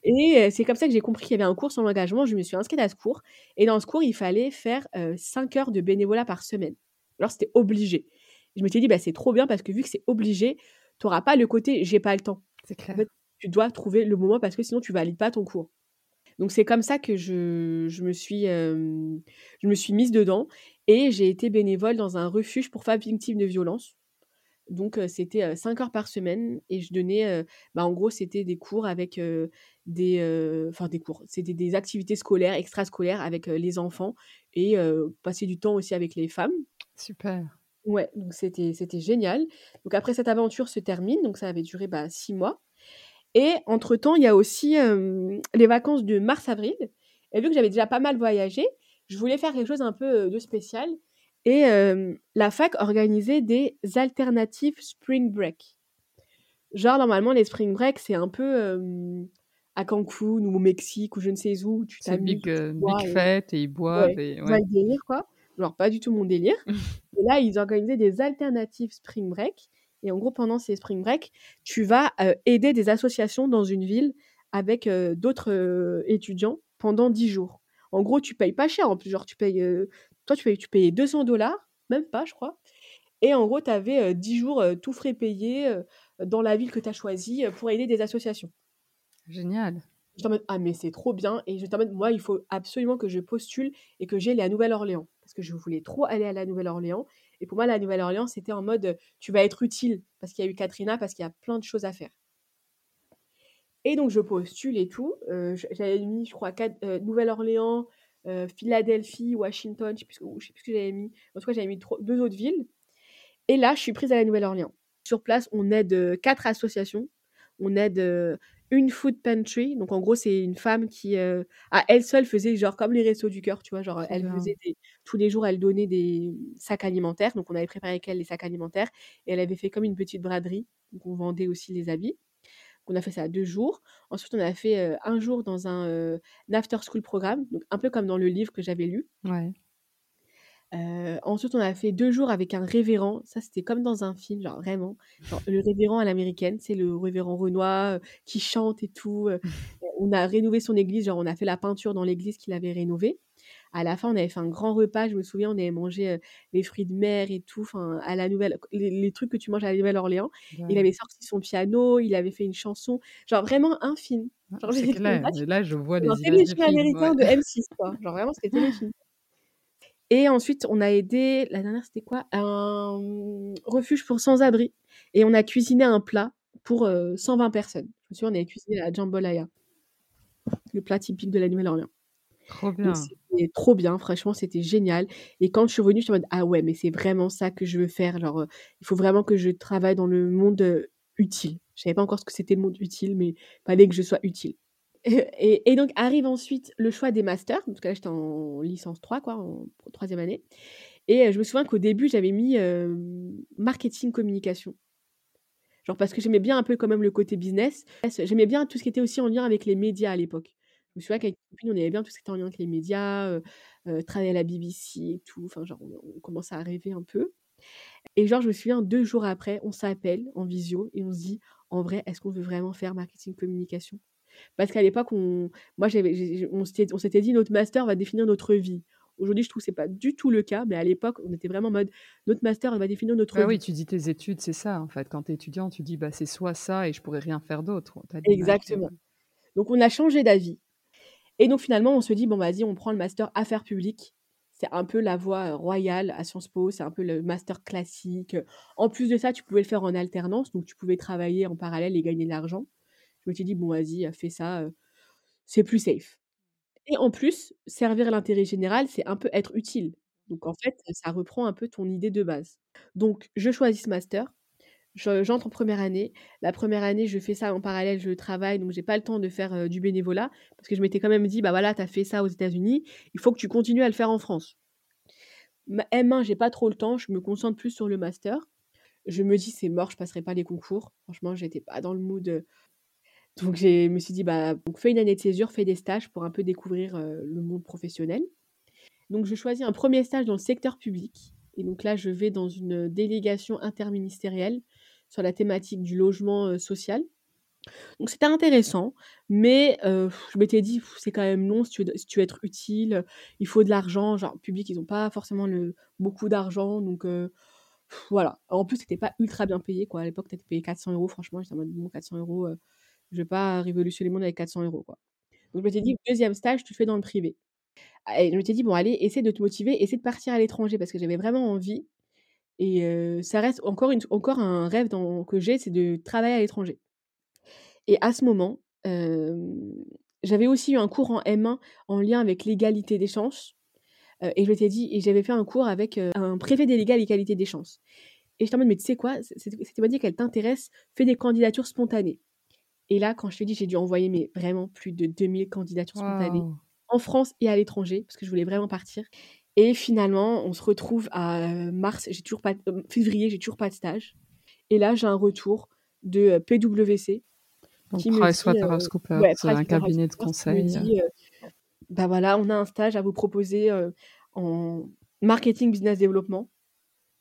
et heu, c'est comme ça que j'ai compris qu'il y avait un cours sur l'engagement. Je me suis inscrite à ce cours et dans ce cours, il fallait faire, heu, 5 heures de bénévolat par semaine. Alors c'était obligé. Je m'étais dit: «Bah, c'est trop bien parce que vu que c'est obligé, tu auras pas le côté "j'ai pas le temps"». C'est En clair. fait, tu dois trouver le moment parce que sinon tu valides pas ton cours. Donc c'est comme ça que je je me suis, je me suis mise dedans et j'ai été bénévole dans un refuge pour femmes victimes de violences. Donc c'était, heu, 5 heures par semaine et je donnais, bah, en gros, c'était des cours avec, des, enfin des cours, c'était des activités scolaires, extrascolaires avec, les enfants et passer du temps aussi avec les femmes. Super. Ouais, donc c'était génial. Donc après cette aventure se termine, donc ça avait duré, bah, 6 mois et entre temps, il y a aussi, hem, les vacances de mars-avril et vu que j'avais déjà pas mal voyagé, je voulais faire quelque chose un peu, heu, de spécial et hem, la fac organisait des alternatives spring break. Genre normalement les spring break, c'est un peu, à Cancun ou au Mexique ou je ne sais où, tu C'est big, tu bois big et fête et ils boivent ouais, et ouais. délire quoi. Genre pas du tout mon délire [laughs] et là, ils organisaient des alternatives spring break et en gros, pendant ces spring break, tu vas, aider des associations dans une ville avec, d'autres, étudiants pendant 10 jours. En gros, tu payes pas cher en plus, genre tu payes, toi tu payes tu payais 200 $, même pas je crois et en gros, tu avais, heu, 10 jours, tous frais payés, dans la ville que tu as choisie, pour aider des associations. Génial. J'étais en mode: «Ah mais c'est trop bien» et j'étais en mode: «Moi, il faut absolument que je postule et que j'aille à Nouvelle-Orléans». Parce que je voulais trop aller à la Nouvelle-Orléans et pour moi, la Nouvelle-Orléans, c'était en mode, tu vas être utile parce qu'il y a eu Katrina, parce qu'il y a plein de choses à faire. Et donc je postule et tout, heu, j j'avais mis je crois 4 heu, Nouvelle-Orléans, heu, Philadelphie, Washington, je sais sais plus ce que j'avais mis. En tout cas, j'avais mis 2 autres villes et là, je suis prise à la Nouvelle-Orléans. Sur place, on aide, 4 associations. On aide, une food pantry, donc en gros, c'est une femme qui, heu, à elle seule faisait genre comme les Restos du Cœur, tu vois? Genre, elle bien. faisait des tous les jours, elle donnait des sacs alimentaires, donc on avait préparé avec elle les sacs alimentaires et elle avait fait comme une petite braderie, donc on vendait aussi les habits. On a fait ça 2 jours. Ensuite, on a fait, heu, 1 jour dans un, heu, after school programme, donc un peu comme dans le livre que j'avais lu. Ouais. Ensuite, on a fait 2 jours avec un révérend. Ça, c'était comme dans un film, genre vraiment, genre le révérend à l'américaine, c'est le révérend Renoir, qui chante et tout. [laughs] On a rénové son église, genre on a fait la peinture dans l'église qu'il avait rénovée. À la fin, on avait fait un grand repas. Je me souviens, on avait mangé les fruits de mer et tout, enfin, à la nouvelle, les, trucs que tu manges à la Nouvelle-Orléans. Il avait sorti son piano, il avait fait une chanson, genre vraiment un film. Genre, là, je vois les images américain de M6, quoi. Genre vraiment, c'était téléfilm. Et ensuite, on a aidé, la dernière, c'était quoi? Un refuge pour sans-abri. Et on a cuisiné un plat pour 120 personnes. Je me souviens, on avait cuisiné la jambalaya, le plat typique de la Nouvelle-Orléans. Trop bien. C'était trop bien, franchement, c'était génial. Et quand je suis revenue, je suis en mode ah ouais, mais c'est vraiment ça que je veux faire. Genre, il faut vraiment que je travaille dans le monde utile. Je savais pas encore ce que c'était le monde utile, mais il fallait que je sois utile. [laughs] Et, donc arrive ensuite le choix des masters, parce que là j'étais en licence 3, quoi, en troisième année. Et je me souviens qu'au début j'avais mis marketing communication. Genre parce que j'aimais bien un peu quand même le côté business. J'aimais bien tout ce qui était aussi en lien avec les médias à l'époque. Je me souviens qu'avec on aimait bien tout ce qui était en lien avec les médias, travailler à la BBC et tout. Enfin, genre, on, commençait à rêver un peu. Et genre, je me souviens, deux jours après, on s'appelle en visio et on se dit, en vrai, est-ce qu'on veut vraiment faire marketing communication? Parce qu'à l'époque, on, moi, j'avais, on s'était dit, notre master va définir notre vie. Aujourd'hui, je trouve que c'est pas du tout le cas, mais à l'époque, on était vraiment en mode notre master va définir notre vie. Oui, tu dis tes études, c'est ça en fait. Quand tu es étudiant, tu dis bah c'est soit ça et je pourrais rien faire d'autre. Exactement. Donc on a changé d'avis. Et donc finalement, on se dit bon vas-y, on prend le master affaires publiques. C'est un peu la voie royale à Sciences Po, c'est un peu le master classique. En plus de ça, tu pouvais le faire en alternance, donc tu pouvais travailler en parallèle et gagner de l'argent. Je me suis dit bon vas-y, fais ça, c'est plus safe. Et en plus, servir l'intérêt général, c'est un peu être utile. Donc en fait, ça reprend un peu ton idée de base. Donc je choisis ce master. J'entre en première année. La première année, je fais ça en parallèle, je travaille, donc j'ai pas le temps de faire du bénévolat parce que je m'étais quand même dit, bah voilà, tu as fait ça aux États-Unis, il faut que tu continues à le faire en France. M1, j'ai pas trop le temps, je me concentre plus sur le master. Je me dis, c'est mort, je passerai pas les concours. Franchement, j'étais pas dans le mood donc je me suis dit, bah, fais une année de césure, fais des stages pour un peu découvrir le monde professionnel. Donc je choisis un premier stage dans le secteur public. Et donc là, je vais dans une délégation interministérielle sur la thématique du logement social. Donc c'était intéressant, mais je m'étais dit, c'est quand même long si tu, veux, être utile, il faut de l'argent. Genre, public, ils n'ont pas forcément le, beaucoup d'argent. Donc voilà. En plus, c'était pas ultra bien payé. Quoi. À l'époque, tu étais payé 400 euros. Franchement, j'étais en mode, bon, 400 euros je vais pas révolutionner le monde avec 400 euros, quoi. Donc, je me suis dit, deuxième stage, tu le fais dans le privé. Ah, et je me suis dit, bon, allez, essaie de te motiver, essaie de partir à l'étranger parce que j'avais vraiment envie. Et ça reste encore, une, encore un rêve dans, que j'ai, c'est de travailler à l'étranger. Et à ce moment, j'avais aussi eu un cours en M1 en lien avec l'égalité des chances. et je m'étais dit, et j'avais fait un cours avec un préfet délégué à l'égalité des chances. Et je en mode, mais tu sais quoi, pas dit qu'elle t'intéresse, fais des candidatures spontanées. Et là, quand je te dis, j'ai dû envoyer mais vraiment plus de 2000 candidatures spontanées en France et à l'étranger, parce que je voulais vraiment partir. Et finalement, on se retrouve à mars, j'ai toujours pas, février, j'ai toujours pas de stage. Et là, j'ai un retour de PwC. Donc, qui PricewaterhouseCoopers, ouais, c'est un cabinet de conseil. Dit, bah voilà, on a un stage à vous proposer en marketing business développement.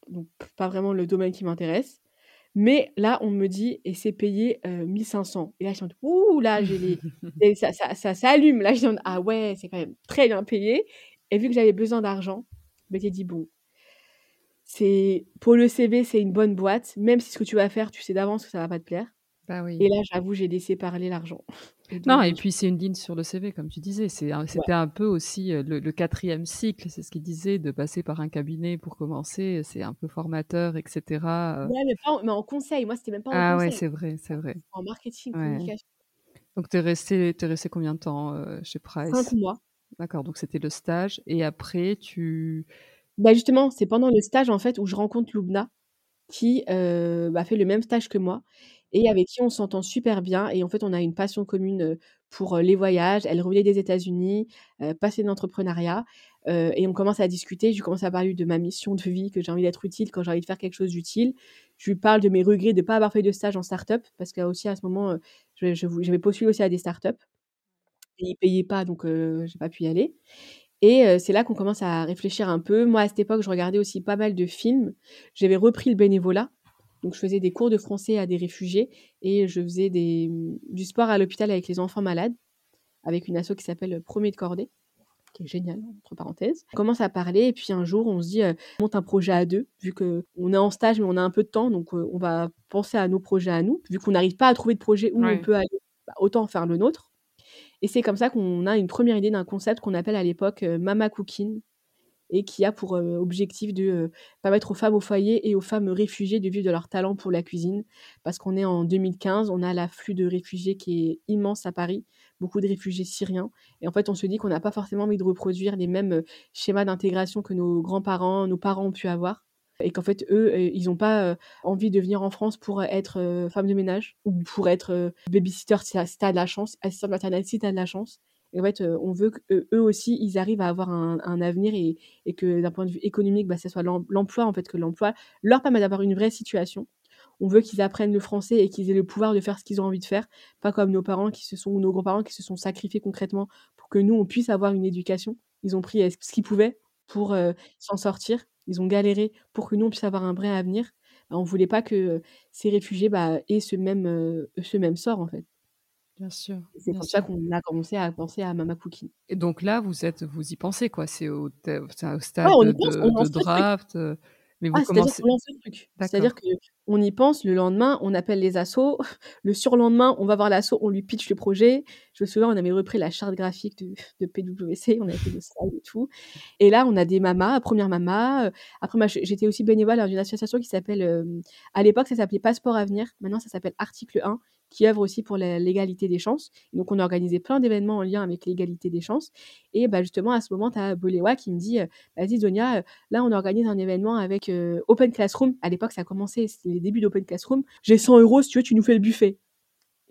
Donc, pas vraiment le domaine qui m'intéresse. Mais là, on me dit, et c'est payé 1500. Et là, je me dis, ouh, là, j'ai les... [laughs] et ça, ça, ça, s'allume. Là, je dis, ah ouais, c'est quand même très bien payé. Et vu que j'avais besoin d'argent, je m'étais dit, bon, c'est pour le CV, c'est une bonne boîte. Même si ce que tu vas faire, tu sais d'avance que ça va pas te plaire. Bah oui. Et là, j'avoue, j'ai laissé parler l'argent. [laughs] non, et puis c'est une ligne sur le CV, comme tu disais. C'était un peu aussi le, quatrième cycle, c'est ce qu'il disait, de passer par un cabinet pour commencer. C'est un peu formateur, etc. Ouais, mais, mais en conseil. Moi, c'était même pas en ah, conseil. Ah ouais, c'est vrai, c'est vrai. En marketing, communication. Donc, tu es resté, es resté combien de temps chez Price? Cinq mois. D'accord, donc c'était le stage. Et après, tu. Bah justement, c'est pendant le stage, en fait, où je rencontre Loubna, qui bah, fait le même stage que moi et avec qui on s'entend super bien. Et en fait, on a une passion commune pour les voyages. Elle revenait des États-Unis, passée d'entrepreneuriat. et on commence à discuter. Je commence à parler de ma mission de vie, que j'ai envie d'être utile quand j'ai envie de faire quelque chose d'utile. Je lui parle de mes regrets de ne pas avoir fait de stage en start-up, parce qu'aussi à ce moment, j'avais postulé aussi à des start-up. Et ils ne payaient pas, donc je n'ai pas pu y aller. Et c'est là qu'on commence à réfléchir un peu. Moi, à cette époque, je regardais aussi pas mal de films. J'avais repris le bénévolat. Donc, je faisais des cours de français à des réfugiés et je faisais des, du sport à l'hôpital avec les enfants malades, avec une asso qui s'appelle Premier de Cordée, qui est génial, entre parenthèses. On commence à parler, et puis un jour, on se dit, on monte un projet à deux, vu qu'on est en stage, mais on a un peu de temps, donc on va penser à nos projets à nous. Vu qu'on n'arrive pas à trouver de projet où on peut aller, bah, autant faire le nôtre. Et c'est comme ça qu'on a une première idée d'un concept qu'on appelle à l'époque Mama Cooking, et qui a pour objectif de permettre aux femmes au foyer et aux femmes réfugiées de vivre de leur talent pour la cuisine. Parce qu'on est en 2015, on a l'afflux de réfugiés qui est immense à Paris, beaucoup de réfugiés syriens. Et en fait, on se dit qu'on n'a pas forcément envie de reproduire les mêmes schémas d'intégration que nos grands-parents, nos parents ont pu avoir. Et qu'en fait, eux, ils n'ont pas envie de venir en France pour être femme de ménage ou pour être babysitter si tu as de la chance, assistante maternelle si tu as de la chance. En fait, on veut qu'eux aussi, ils arrivent à avoir un, avenir et, que d'un point de vue économique, bah, soit l'emploi, en fait, que l'emploi leur permet d'avoir une vraie situation. On veut qu'ils apprennent le français et qu'ils aient le pouvoir de faire ce qu'ils ont envie de faire, pas comme nos parents qui se sont, ou nos grands-parents qui se sont sacrifiés concrètement pour que nous, on puisse avoir une éducation. Ils ont pris ce qu'ils pouvaient pour s'en sortir. Ils ont galéré pour que nous, on puisse avoir un vrai avenir. Bah, on ne voulait pas que ces réfugiés bah, aient ce même, ce même sort, en fait. Bien sûr. C'est pour ça qu'on a commencé à penser à Mama Cooking. Et donc là, vous êtes, vous y pensez quoi? C'est au, au, stade de, draft. Euh, mais vous ah, commencez. C'est-à-dire qu'on y pense le lendemain, on appelle les assos. [laughs] Le surlendemain, on va voir l'asso, on lui pitch le projet. Je me souviens, on avait repris la charte graphique de, de PwC, on avait fait des slides et tout. Et là, on a des mamas, première maman. Euh, après, j'étais aussi bénévole dans une association qui s'appelle, euh, à l'époque, ça s'appelait Passeport Avenir. Maintenant, ça s'appelle Article 1 qui œuvre aussi pour l'égalité des chances. donc, on a organisé plein d'événements en lien avec l'égalité des chances. Et bah, justement, à ce moment, tu as Boléwa qui me dit euh, Vas-y, Zonia, euh, là, on organise un événement avec euh, Open Classroom. À l'époque, ça a commencé, c'était les débuts d'Open Classroom. J'ai 100 euros, si tu veux, tu nous fais le buffet.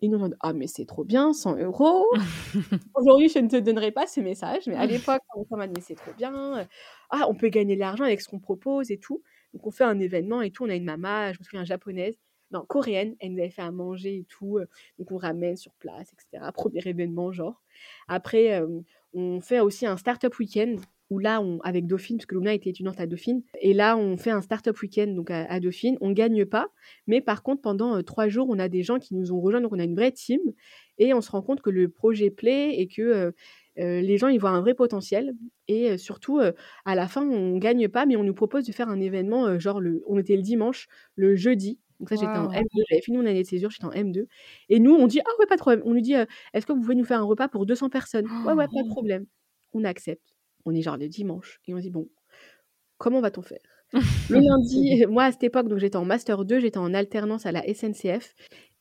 Et nous, on dit Ah, mais c'est trop bien, 100 euros. [laughs] Aujourd'hui, je ne te donnerai pas ce message, mais à [laughs] l'époque, on m'a dit Mais c'est trop bien. Ah, on peut gagner de l'argent avec ce qu'on propose et tout. Donc, on fait un événement et tout. On a une maman, je me souviens, japonaise non, coréenne. Elle nous avait fait à manger et tout. donc, on ramène sur place, etc. Premier événement, genre. Après, on fait aussi un start-up week-end où là, avec Dauphine, parce que Luna était étudiante à Dauphine, et là, on fait un start-up week-end donc à, Dauphine. On gagne pas, mais par contre, pendant trois jours, on a des gens qui nous ont rejoints, donc on a une vraie team, et on se rend compte que le projet plaît et que les gens ils voient un vrai potentiel. Et surtout, à la fin, on gagne pas, mais on nous propose de faire un événement, genre, le, on était le dimanche, le jeudi, donc ça, j'étais en M2, j'avais fini mon année de césure, j'étais en M2. Et nous, on dit, ah ouais, pas de problème. On lui dit, est-ce que vous pouvez nous faire un repas pour 200 personnes? Ouais, ouais, pas de problème. On accepte. On est genre le dimanche. Et on dit, bon, comment va-t-on faire? [laughs] Le lundi, [laughs] moi à cette époque, donc j'étais en Master 2, j'étais en alternance à la SNCF.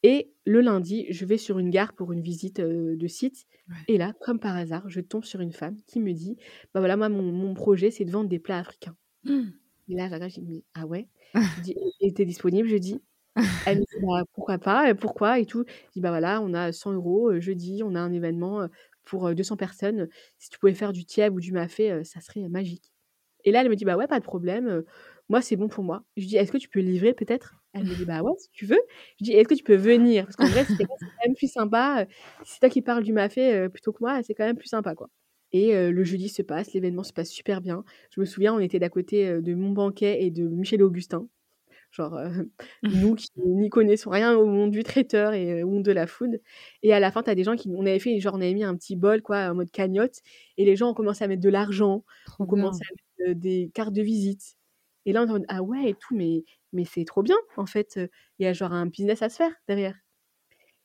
Et le lundi, je vais sur une gare pour une visite de site. Et là, comme par hasard, je tombe sur une femme qui me dit, bah voilà, moi, mon, projet, c'est de vendre des plats africains. Mmh. Et là, je dis, ah ouais? Dis, était disponible jeudi Elle me dit, bah, pourquoi pas, pourquoi et tout? Je dis, bah voilà, on a 100 euros jeudi, on a un événement pour 200 personnes. Si tu pouvais faire du tieb ou du mafé, ça serait magique. Et là, elle me dit, bah ouais, pas de problème. Moi, c'est bon pour moi. Je dis, est-ce que tu peux livrer peut-être? Elle me dit, bah ouais, si tu veux. Je dis, est-ce que tu peux venir? Parce qu'en vrai, c'est quand même plus sympa. Si c'est toi qui parles du mafé plutôt que moi, c'est quand même plus sympa, quoi. Et le jeudi se passe, l'événement se passe super bien. Je me souviens, on était d'à côté de mon banquet et de Michel Augustin. Genre, [laughs] nous qui n'y connaissons rien au monde du traiteur et au monde de la food. Et à la fin, tu as des gens qui. On avait fait, genre, on avait mis un petit bol, quoi, en mode cagnotte. Et les gens ont commencé à mettre de l'argent. On commençait à mettre des cartes de visite. Et là, on dit, ah ouais, et tout, mais, mais c'est trop bien, en fait. Il y a genre un business à se faire derrière.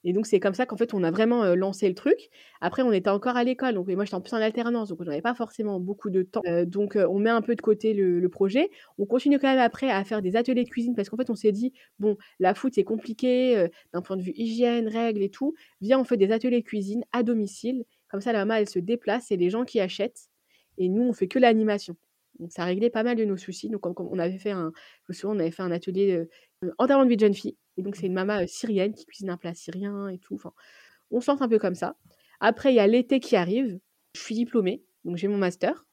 Et donc, c'est comme ça qu'en fait, on a vraiment lancé le truc. Après, on était encore à l'école. Donc, moi, j'étais en plus en alternance. Donc, j'avais pas forcément beaucoup de temps. donc, on met un peu de côté le, projet. On continue quand même après à faire des ateliers de cuisine parce qu'en fait, on s'est dit, bon, la foot, c'est compliqué d'un point de vue hygiène, règles et tout. Viens, on fait des ateliers de cuisine à domicile. Comme ça, la maman, elle se déplace et les gens qui achètent. Et nous, on fait que l'animation. Donc, ça a réglé pas mal de nos soucis. Donc, on avait fait un, je on avait fait un atelier entièrement de vie de jeune fille. Et donc, c'est une maman syrienne qui cuisine un plat syrien et tout. Enfin, on se un peu comme ça. Après, il y a l'été qui arrive. Je suis diplômée, donc j'ai mon master.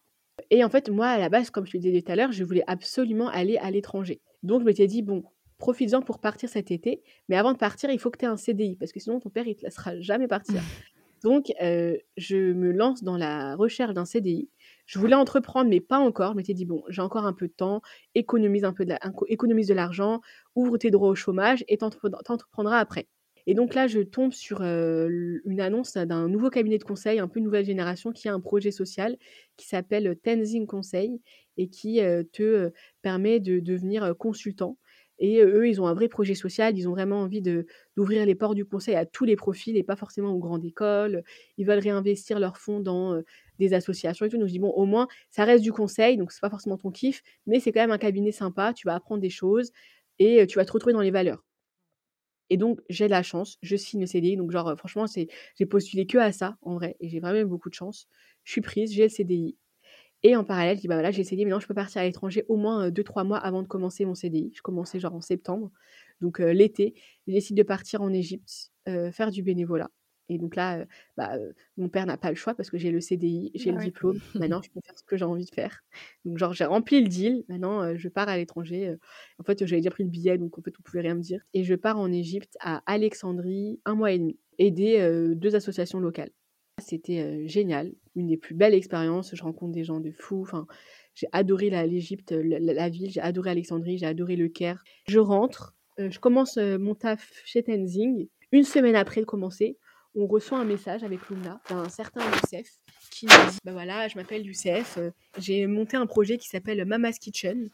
Et en fait, moi, à la base, comme je te disais tout à l'heure, je voulais absolument aller à l'étranger. Donc, je m'étais dit, bon, profites-en pour partir cet été. Mais avant de partir, il faut que tu aies un CDI, parce que sinon, ton père, il te laissera jamais partir. [laughs] Donc, je me lance dans la recherche d'un CDI. Je voulais entreprendre, mais pas encore. Je m'étais dit, bon, j'ai encore un peu de temps, économise un peu de l'argent, ouvre tes droits au chômage et t'entreprendras après. Et donc là, je tombe sur une annonce d'un nouveau cabinet de conseil, un peu nouvelle génération, qui a un projet social qui s'appelle Tenzing Conseil et qui te permet de devenir consultant. Et eux, ils ont un vrai projet social, ils ont vraiment envie d'ouvrir les portes du conseil à tous les profils et pas forcément aux grandes écoles. Ils veulent réinvestir leurs fonds dans des associations et tout. Donc je dis, bon, au moins, ça reste du conseil, donc c'est pas forcément ton kiff, mais c'est quand même un cabinet sympa, tu vas apprendre des choses et tu vas te retrouver dans les valeurs. Et donc, j'ai la chance, je signe le CDI. Donc, genre, franchement, j'ai postulé que à ça, en vrai. Et j'ai vraiment eu beaucoup de chance. Je suis prise, j'ai le CDI. Et en parallèle, je dis, bah voilà, j'ai CDI, mais non, je peux partir à l'étranger au moins 2-3 mois avant de commencer mon CDI. Je commençais genre en septembre. Donc, l'été, je décide de partir en Égypte, faire du bénévolat. Et donc là, bah, mon père n'a pas le choix parce que j'ai le CDI, j'ai le diplôme. [laughs] Maintenant, je peux faire ce que j'ai envie de faire. Donc, genre, j'ai rempli le deal. Maintenant, je pars à l'étranger. En fait, j'avais déjà pris le billet, donc en fait, on pouvait rien me dire. Et je pars en Égypte, à Alexandrie, un mois et demi, aider deux associations locales. C'était génial, une des plus belles expériences. Je rencontre des gens de fous. Enfin, j'ai adoré l'Égypte, la, ville, j'ai adoré Alexandrie, j'ai adoré le Caire. Je rentre, je commence mon taf chez Tenzing. Une semaine après de commencer, on reçoit un message avec Luna d'un certain Youssef qui nous dit bah voilà, je m'appelle Youssef, j'ai monté un projet qui s'appelle Mama's Kitchen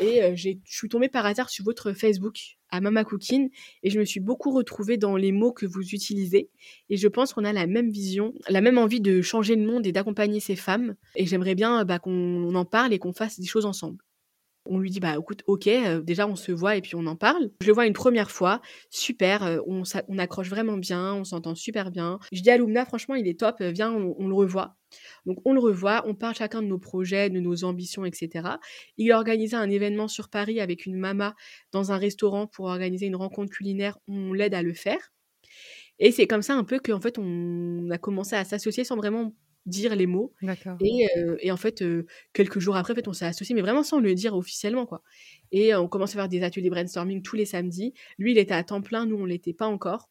et euh, je suis tombée par hasard sur votre Facebook à Mama Cooking et je me suis beaucoup retrouvée dans les mots que vous utilisez et je pense qu'on a la même vision, la même envie de changer le monde et d'accompagner ces femmes et j'aimerais bien bah, qu'on en parle et qu'on fasse des choses ensemble. On lui dit bah écoute, ok, euh, déjà on se voit et puis on en parle. Je le vois une première fois, super, euh, on, accroche vraiment bien, on s'entend super bien. Je dis à Lumna, franchement, il est top, euh, viens, on, le revoit. Donc on le revoit, on parle chacun de nos projets, de nos ambitions, etc. Il a organisé un événement sur Paris avec une mama dans un restaurant pour organiser une rencontre culinaire. On l'aide à le faire. Et c'est comme ça un peu qu'en fait on a commencé à s'associer sans vraiment dire les mots. Et, et, en fait, quelques jours après, en fait, on s'est associés, mais vraiment sans le dire officiellement, quoi. Et on commence à faire des ateliers brainstorming tous les samedis. Lui, il était à temps plein, nous, on l'était pas encore.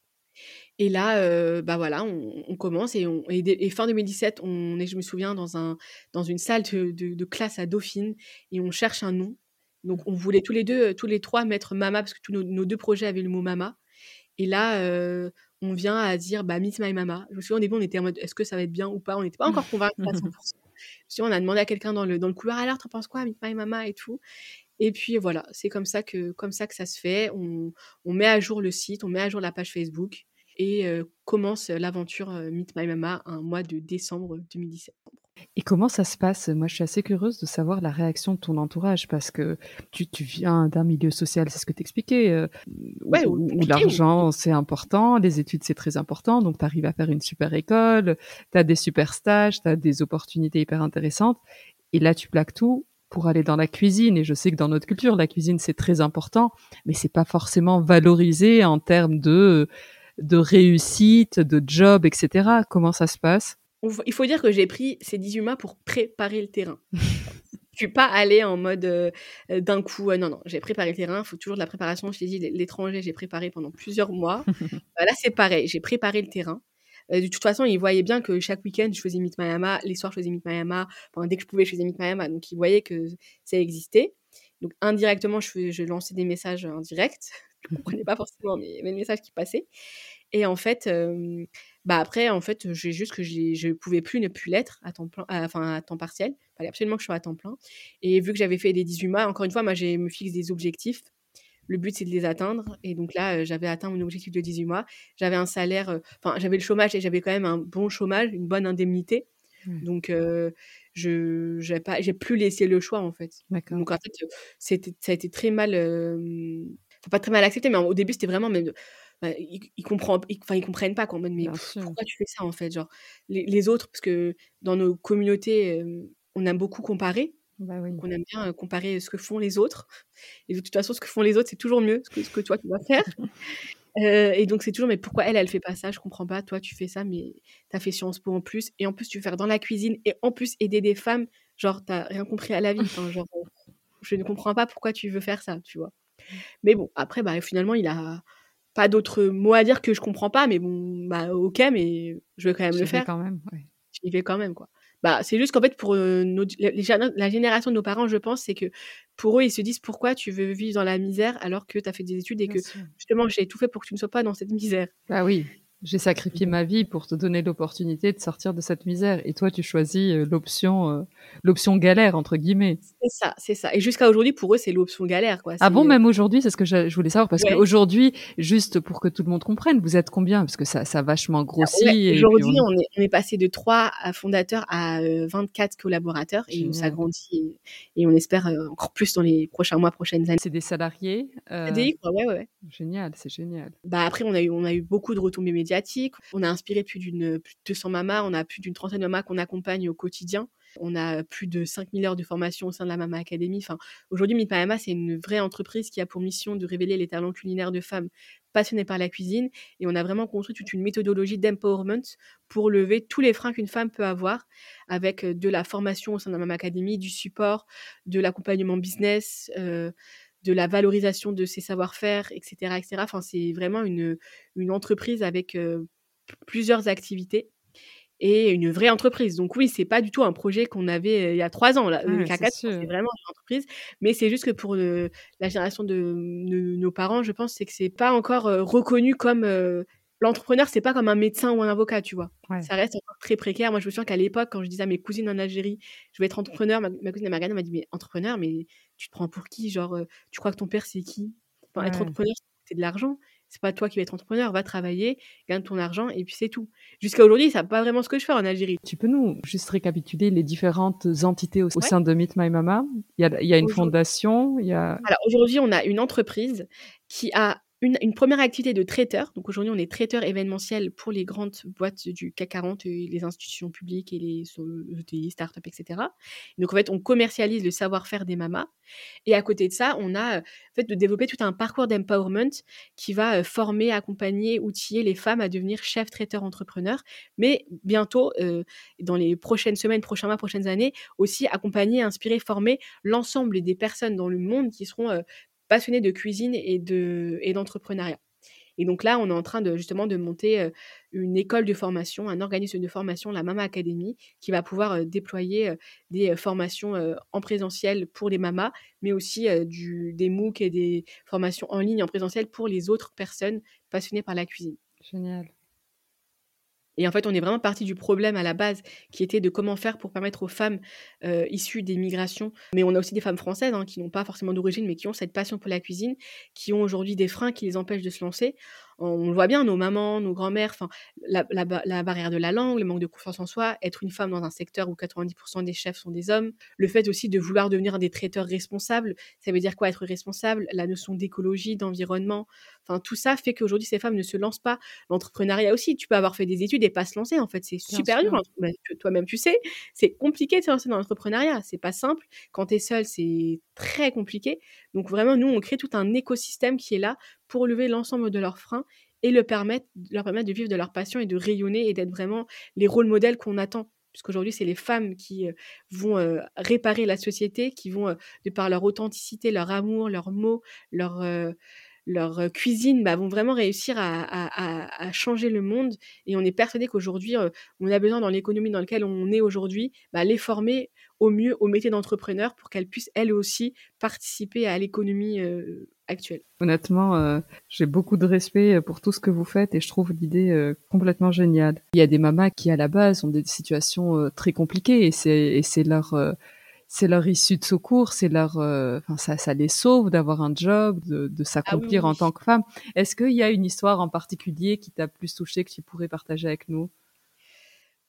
Et là, bah voilà, on, commence et, on, et, fin 2017, on est, je me souviens, dans, un, dans une salle de, de, classe à Dauphine et on cherche un nom. Donc, on voulait tous les deux, tous les trois mettre Mama parce que tous nos, deux projets avaient le mot Mama. Et là, on vient à dire bah, Meet My Mama. Je me souviens au début, on était en mode est-ce que ça va être bien ou pas? On n'était pas encore [laughs] convaincus à 100%. on a demandé à quelqu'un dans le, dans le couloir alors, t'en penses quoi, Meet My Mama et tout? Et puis voilà, c'est comme ça que comme ça que ça se fait. On, on, met à jour le site, on met à jour la page Facebook et commence l'aventure Meet My Mama un mois de décembre 2017. Et comment ça se passe? Moi, je suis assez curieuse de savoir la réaction de ton entourage parce que tu, tu viens d'un milieu social, c'est ce que tu expliquais, euh, où, l'argent c'est important, les études c'est très important, donc tu arrives à faire une super école, tu as des super stages, tu as des opportunités hyper intéressantes, et là tu plaques tout pour aller dans la cuisine. Et je sais que dans notre culture, la cuisine c'est très important, mais c'est pas forcément valorisé en termes de de réussite, de job, etc. Comment ça se passe? Il faut dire que j'ai pris ces 18 mois pour préparer le terrain. [laughs] je suis pas allée en mode euh, euh, d'un coup. Euh, non, non, j'ai préparé le terrain. Il faut toujours de la préparation. Je t'ai dit, l'étranger, j'ai préparé pendant plusieurs mois. [laughs] Bah, là, c'est pareil. J'ai préparé le terrain. De toute façon, ils voyaient bien que chaque week-end, je faisais Meet Miami. Les soirs, je faisais Meet Miami. dès que je pouvais, je faisais Meet Miami. Donc, ils voyaient que ça existait. Donc, indirectement, je, je lançais des messages en direct. [laughs] je ne comprenais pas forcément, les messages qui passaient. Et en fait, bah après, en fait, j'ai juste que je pouvais plus ne plus l'être à temps plein, enfin à temps partiel. Il fallait absolument que je sois à temps plein. Et vu que j'avais fait les 18 mois, encore une fois, moi, je me fixe des objectifs. Le but, c'est de les atteindre. Et donc là, j'avais atteint mon objectif de 18 mois. J'avais un salaire, enfin, j'avais le chômage et j'avais quand même un bon chômage, une bonne indemnité. Mmh. Donc, je j'ai pas, j'ai plus laissé le choix en fait. Donc en fait, c'était, ça a été très mal, pas très mal accepté, mais au début, c'était vraiment même bah, ils, ils, comprennent, enfin, ils comprennent pas quoi, mais pourquoi tu fais ça en fait genre les, autres parce que dans nos communautés on aime beaucoup comparer bah on aime bien comparer ce que font les autres. Et de toute façon ce que font les autres c'est toujours mieux que ce que toi tu vas faire. [laughs] Euh, et donc c'est toujours mais pourquoi elle elle fait pas ça? Je comprends pas. Toi tu fais ça mais t'as fait Sciences Po en plus. Et en plus tu veux faire dans la cuisine et en plus aider des femmes. Genre t'as rien compris à la vie. Genre je ne comprends pas pourquoi tu veux faire ça tu vois? Mais bon après bah finalement il a pas d'autres mots à dire que je comprends pas, mais bon, bah ok, mais je vais quand même le faire. quand même, Je vais quand même, quoi. Bah, c'est juste qu'en fait, pour la génération de nos parents, je pense, c'est que pour eux, ils se disent pourquoi tu veux vivre dans la misère alors que tu as fait des études et que justement, j'ai tout fait pour que tu ne sois pas dans cette misère? Ah oui, j'ai sacrifié ma vie pour te donner l'opportunité de sortir de cette misère. Et toi, tu choisis euh, l'option, euh, l'option galère entre guillemets. C'est ça, c'est ça. Et jusqu'à aujourd'hui, pour eux, c'est l'option galère, quoi. Ah bon, même aujourd'hui, c'est ce que je voulais savoir parce qu'aujourd'hui, juste pour que tout le monde comprenne, vous êtes combien? Parce que ça, ça a vachement grossi. Aujourd'hui, on... est, on est passé de 3 fondateurs à 24 euh, collaborateurs et ça grandit et, on espère encore plus dans les prochains mois, prochaines années. C'est des salariés. Euh... Des, ouais, ouais. Génial, c'est génial. Bah après, on a eu, on a eu beaucoup de retombées on a inspiré plus d'une plus de 200 mamas, on a plus d'une trentaine de mamas qu'on accompagne au quotidien. On a plus de 5000 heures de formation au sein de la Mama Academy. Enfin, aujourd'hui, Meet Mama, c'est une vraie entreprise qui a pour mission de révéler les talents culinaires de femmes passionnées par la cuisine. Et on a vraiment construit toute une méthodologie d'empowerment pour lever tous les freins qu'une femme peut avoir avec euh, de la formation au sein de la Mama Academy, du support, de l'accompagnement business, euh, de la valorisation de ses savoir-faire, etc., etc. Enfin, c'est vraiment une, une entreprise avec plusieurs activités et une vraie entreprise. Donc oui, c'est pas du tout un projet qu'on avait il y a trois ans. Là. c'est vraiment une entreprise, mais c'est juste que pour la génération de, nos parents, je pense, c'est que c'est pas encore reconnu comme l'entrepreneur, c'est pas comme un médecin ou un avocat, tu vois. Ça reste encore très précaire. Moi, je me souviens qu'à l'époque, quand je disais à mes cousines en Algérie, je vais être entrepreneur, ma, cousine Margane m'a dit, mais entrepreneur, mais tu te prends pour qui? Genre, tu crois que ton père, c'est qui? Être entrepreneur, c'est de l'argent. C'est pas toi qui vas être entrepreneur, va travailler, gagne ton argent et puis c'est tout. Jusqu'à aujourd'hui, ça pas vraiment ce que je fais en Algérie. Tu peux nous juste récapituler les différentes entités au, sein de Meet My Mama? Il y a, il y a une fondation, il y a... Alors aujourd'hui, on a une entreprise qui a une, première activité de traiteur. Donc aujourd'hui, on est traiteur événementiel pour les grandes boîtes du CAC 40, les institutions publiques et les startups, etc. Donc en fait, on commercialise le savoir-faire des mamas. Et à côté de ça, on a en fait de développer tout un parcours d'empowerment qui va former, accompagner, outiller les femmes à devenir chefs traiteurs entrepreneurs. Mais bientôt, dans les prochaines semaines, prochains mois, prochaines années, aussi accompagner, inspirer, former l'ensemble des personnes dans le monde qui seront passionnés de cuisine et de et d'entrepreneuriat. Et donc là, on est en train de justement de monter une école de formation, un organisme de formation, la Mama Academy, qui va pouvoir déployer des formations en présentiel pour les mamas, mais aussi des MOOC et des formations en ligne en présentiel pour les autres personnes passionnées par la cuisine. Génial. Et en fait, on est vraiment parti du problème à la base, qui était de comment faire pour permettre aux femmes euh, issues des migrations, mais on a aussi des femmes françaises hein, qui n'ont pas forcément d'origine, mais qui ont cette passion pour la cuisine, qui ont aujourd'hui des freins qui les empêchent de se lancer on le voit bien, nos mamans, nos grands-mères, enfin, la, barrière de la langue, le manque de confiance en soi, être une femme dans un secteur où 90% des chefs sont des hommes, le fait aussi de vouloir devenir des traiteurs responsables, ça veut dire quoi être responsable, la notion d'écologie, d'environnement, enfin, tout ça fait qu'aujourd'hui, ces femmes ne se lancent pas. L'entrepreneuriat aussi, tu peux avoir fait des études et pas se lancer, en fait, c'est super dur. Bah, toi-même, tu sais, c'est compliqué de se lancer dans l'entrepreneuriat, c'est pas simple. Quand tu es seul, c'est très compliqué. Donc vraiment, nous, on crée tout un écosystème qui est là pour lever l'ensemble de leurs freins et le permettre, leur permettre de vivre de leur passion et de rayonner et d'être vraiment les rôles modèles qu'on attend. Puisqu'aujourd'hui, c'est les femmes qui euh, vont euh, réparer la société, qui vont, euh, de par leur authenticité, leur amour, leurs mots, leur, leur cuisine, bah, vont vraiment réussir à, changer le monde. Et on est persuadé qu'aujourd'hui, on a besoin, dans l'économie dans laquelle on est aujourd'hui, bah, les former au mieux au métier d'entrepreneur pour qu'elles puissent elles aussi participer à l'économie actuelle. Honnêtement, j'ai beaucoup de respect pour tout ce que vous faites et je trouve l'idée complètement géniale. Il y a des mamas qui à la base ont des situations très compliquées et c'est leur c'est leur issue de secours, c'est leur, enfin ça, ça les sauve d'avoir un job, de, de ah s'accomplir en tant que femme. Est-ce qu'il y a une histoire en particulier qui t'a plus touché que tu pourrais partager avec nous?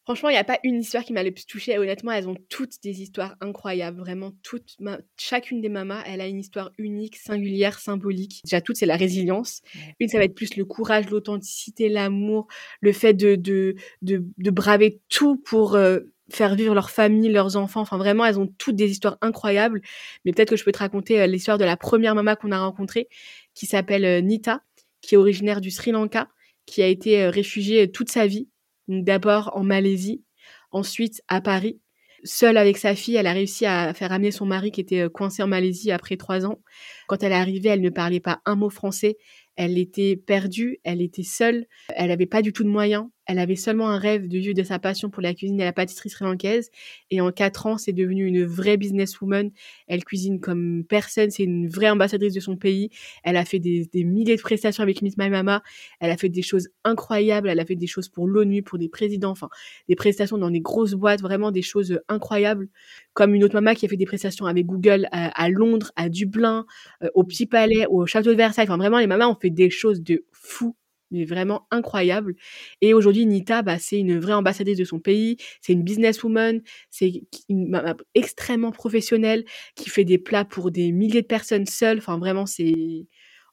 Franchement, il n'y a pas une histoire qui m'a le plus touchée. Honnêtement, elles ont toutes des histoires incroyables. Vraiment, toutes. Chacune des mamas, elle a une histoire unique, singulière, symbolique. Déjà, toutes, c'est la résilience. Une, ça va être plus le courage, l'authenticité, l'amour, le fait de, de, de, braver tout pour euh, faire vivre leur famille, leurs enfants. Enfin, vraiment, elles ont toutes des histoires incroyables. Mais peut-être que je peux te raconter euh, l'histoire de la première maman qu'on a rencontrée, qui s'appelle euh, Nita, qui est originaire du Sri Lanka, qui a été réfugiée toute sa vie d'abord en Malaisie, ensuite à Paris. Seule avec sa fille, elle a réussi à faire amener son mari qui était euh, coincé en Malaisie après trois ans. Quand elle est arrivée, elle ne parlait pas un mot français. Elle était perdue, elle était seule, elle n'avait pas du tout de moyens. Elle avait seulement un rêve de vivre de sa passion pour la cuisine et la pâtisserie sri-lankaise. Et en quatre ans, c'est devenu une vraie businesswoman. Elle cuisine comme personne. C'est une vraie ambassadrice de son pays. Elle a fait des, milliers de prestations avec Miss My Mama. Elle a fait des choses incroyables. Elle a fait des choses pour l'ONU, pour des présidents, enfin, des prestations dans des grosses boîtes, vraiment des choses incroyables. Comme une autre maman qui a fait des prestations avec Google à, Londres, à Dublin, euh, au Petit Palais, au Château de Versailles. Enfin, vraiment, les mamas ont fait des choses de fou mais vraiment incroyable. Et aujourd'hui, Nita, bah, c'est une vraie ambassadrice de son pays, c'est une businesswoman, c'est une extrêmement professionnelle qui fait des plats pour des milliers de personnes seules. Enfin, vraiment, c'est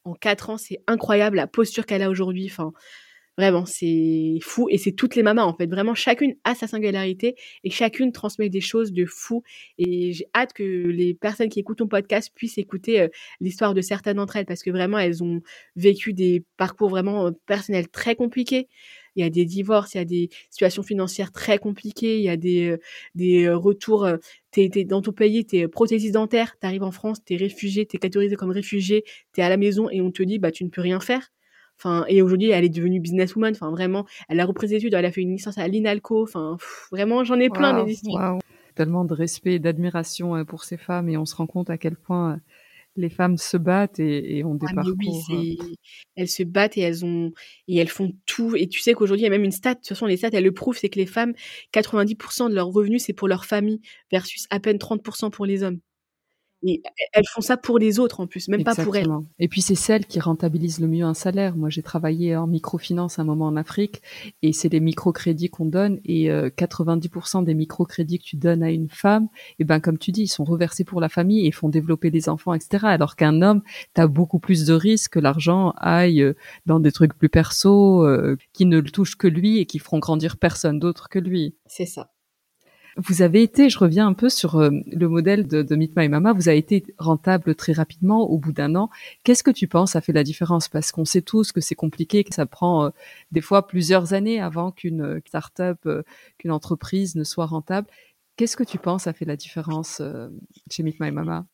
en quatre ans, c'est incroyable la posture qu'elle a aujourd'hui. Vraiment, c'est fou et c'est toutes les mamas en fait. Vraiment, chacune a sa singularité et chacune transmet des choses de fou. Et j'ai hâte que les personnes qui écoutent ton podcast puissent écouter euh, l'histoire de certaines d'entre elles parce que vraiment, elles ont vécu des parcours vraiment euh, personnels très compliqués. Il y a des divorces, il y a des situations financières très compliquées, il y a des, euh, des retours. T'es, t'es dans ton pays, t'es prothésiste dentaire, t'arrives en France, t'es réfugié, t'es catégorisé comme réfugié, t'es à la maison et on te dit bah tu ne peux rien faire. Enfin, et aujourd'hui, elle est devenue businesswoman. Enfin, vraiment, elle a repris ses études, elle a fait une licence à l'INALCO. Enfin, vraiment, j'en ai plein des histoires. Tellement de respect et d'admiration euh, pour ces femmes et on se rend compte à quel point euh, les femmes se battent et, ont des ah, parcours. Oui, euh, elles se battent et elles ont et elles font tout. Et tu sais qu'aujourd'hui, il y a même une stat. De toute façon, les stats, elles le prouvent, c'est que les femmes, 90% de leurs revenus, c'est pour leur famille, versus à peine 30% pour les hommes elles font ça pour les autres en plus, même pas pour elles. Et puis c'est celles qui rentabilisent le mieux un salaire. Moi, j'ai travaillé en microfinance un moment en Afrique et c'est les microcrédits qu'on donne et 90% euh, des microcrédits que tu donnes à une femme, et ben comme tu dis, ils sont reversés pour la famille et font développer des enfants, etc. Alors qu'un homme, tu as beaucoup plus de risques que l'argent aille euh, dans des trucs plus perso euh, qui ne le touchent que lui et qui feront grandir personne d'autre que lui. C'est ça. Vous avez été, je reviens un peu sur euh, le modèle de, de Meet My Mama, vous avez été rentable très rapidement au bout d'un an. Qu'est-ce que tu penses a fait la différence? Parce qu'on sait tous que c'est compliqué, que ça prend euh, des fois plusieurs années avant qu'une euh, start-up, qu'une entreprise ne soit rentable. Qu'est-ce que tu penses a fait la différence chez Meet My Mama?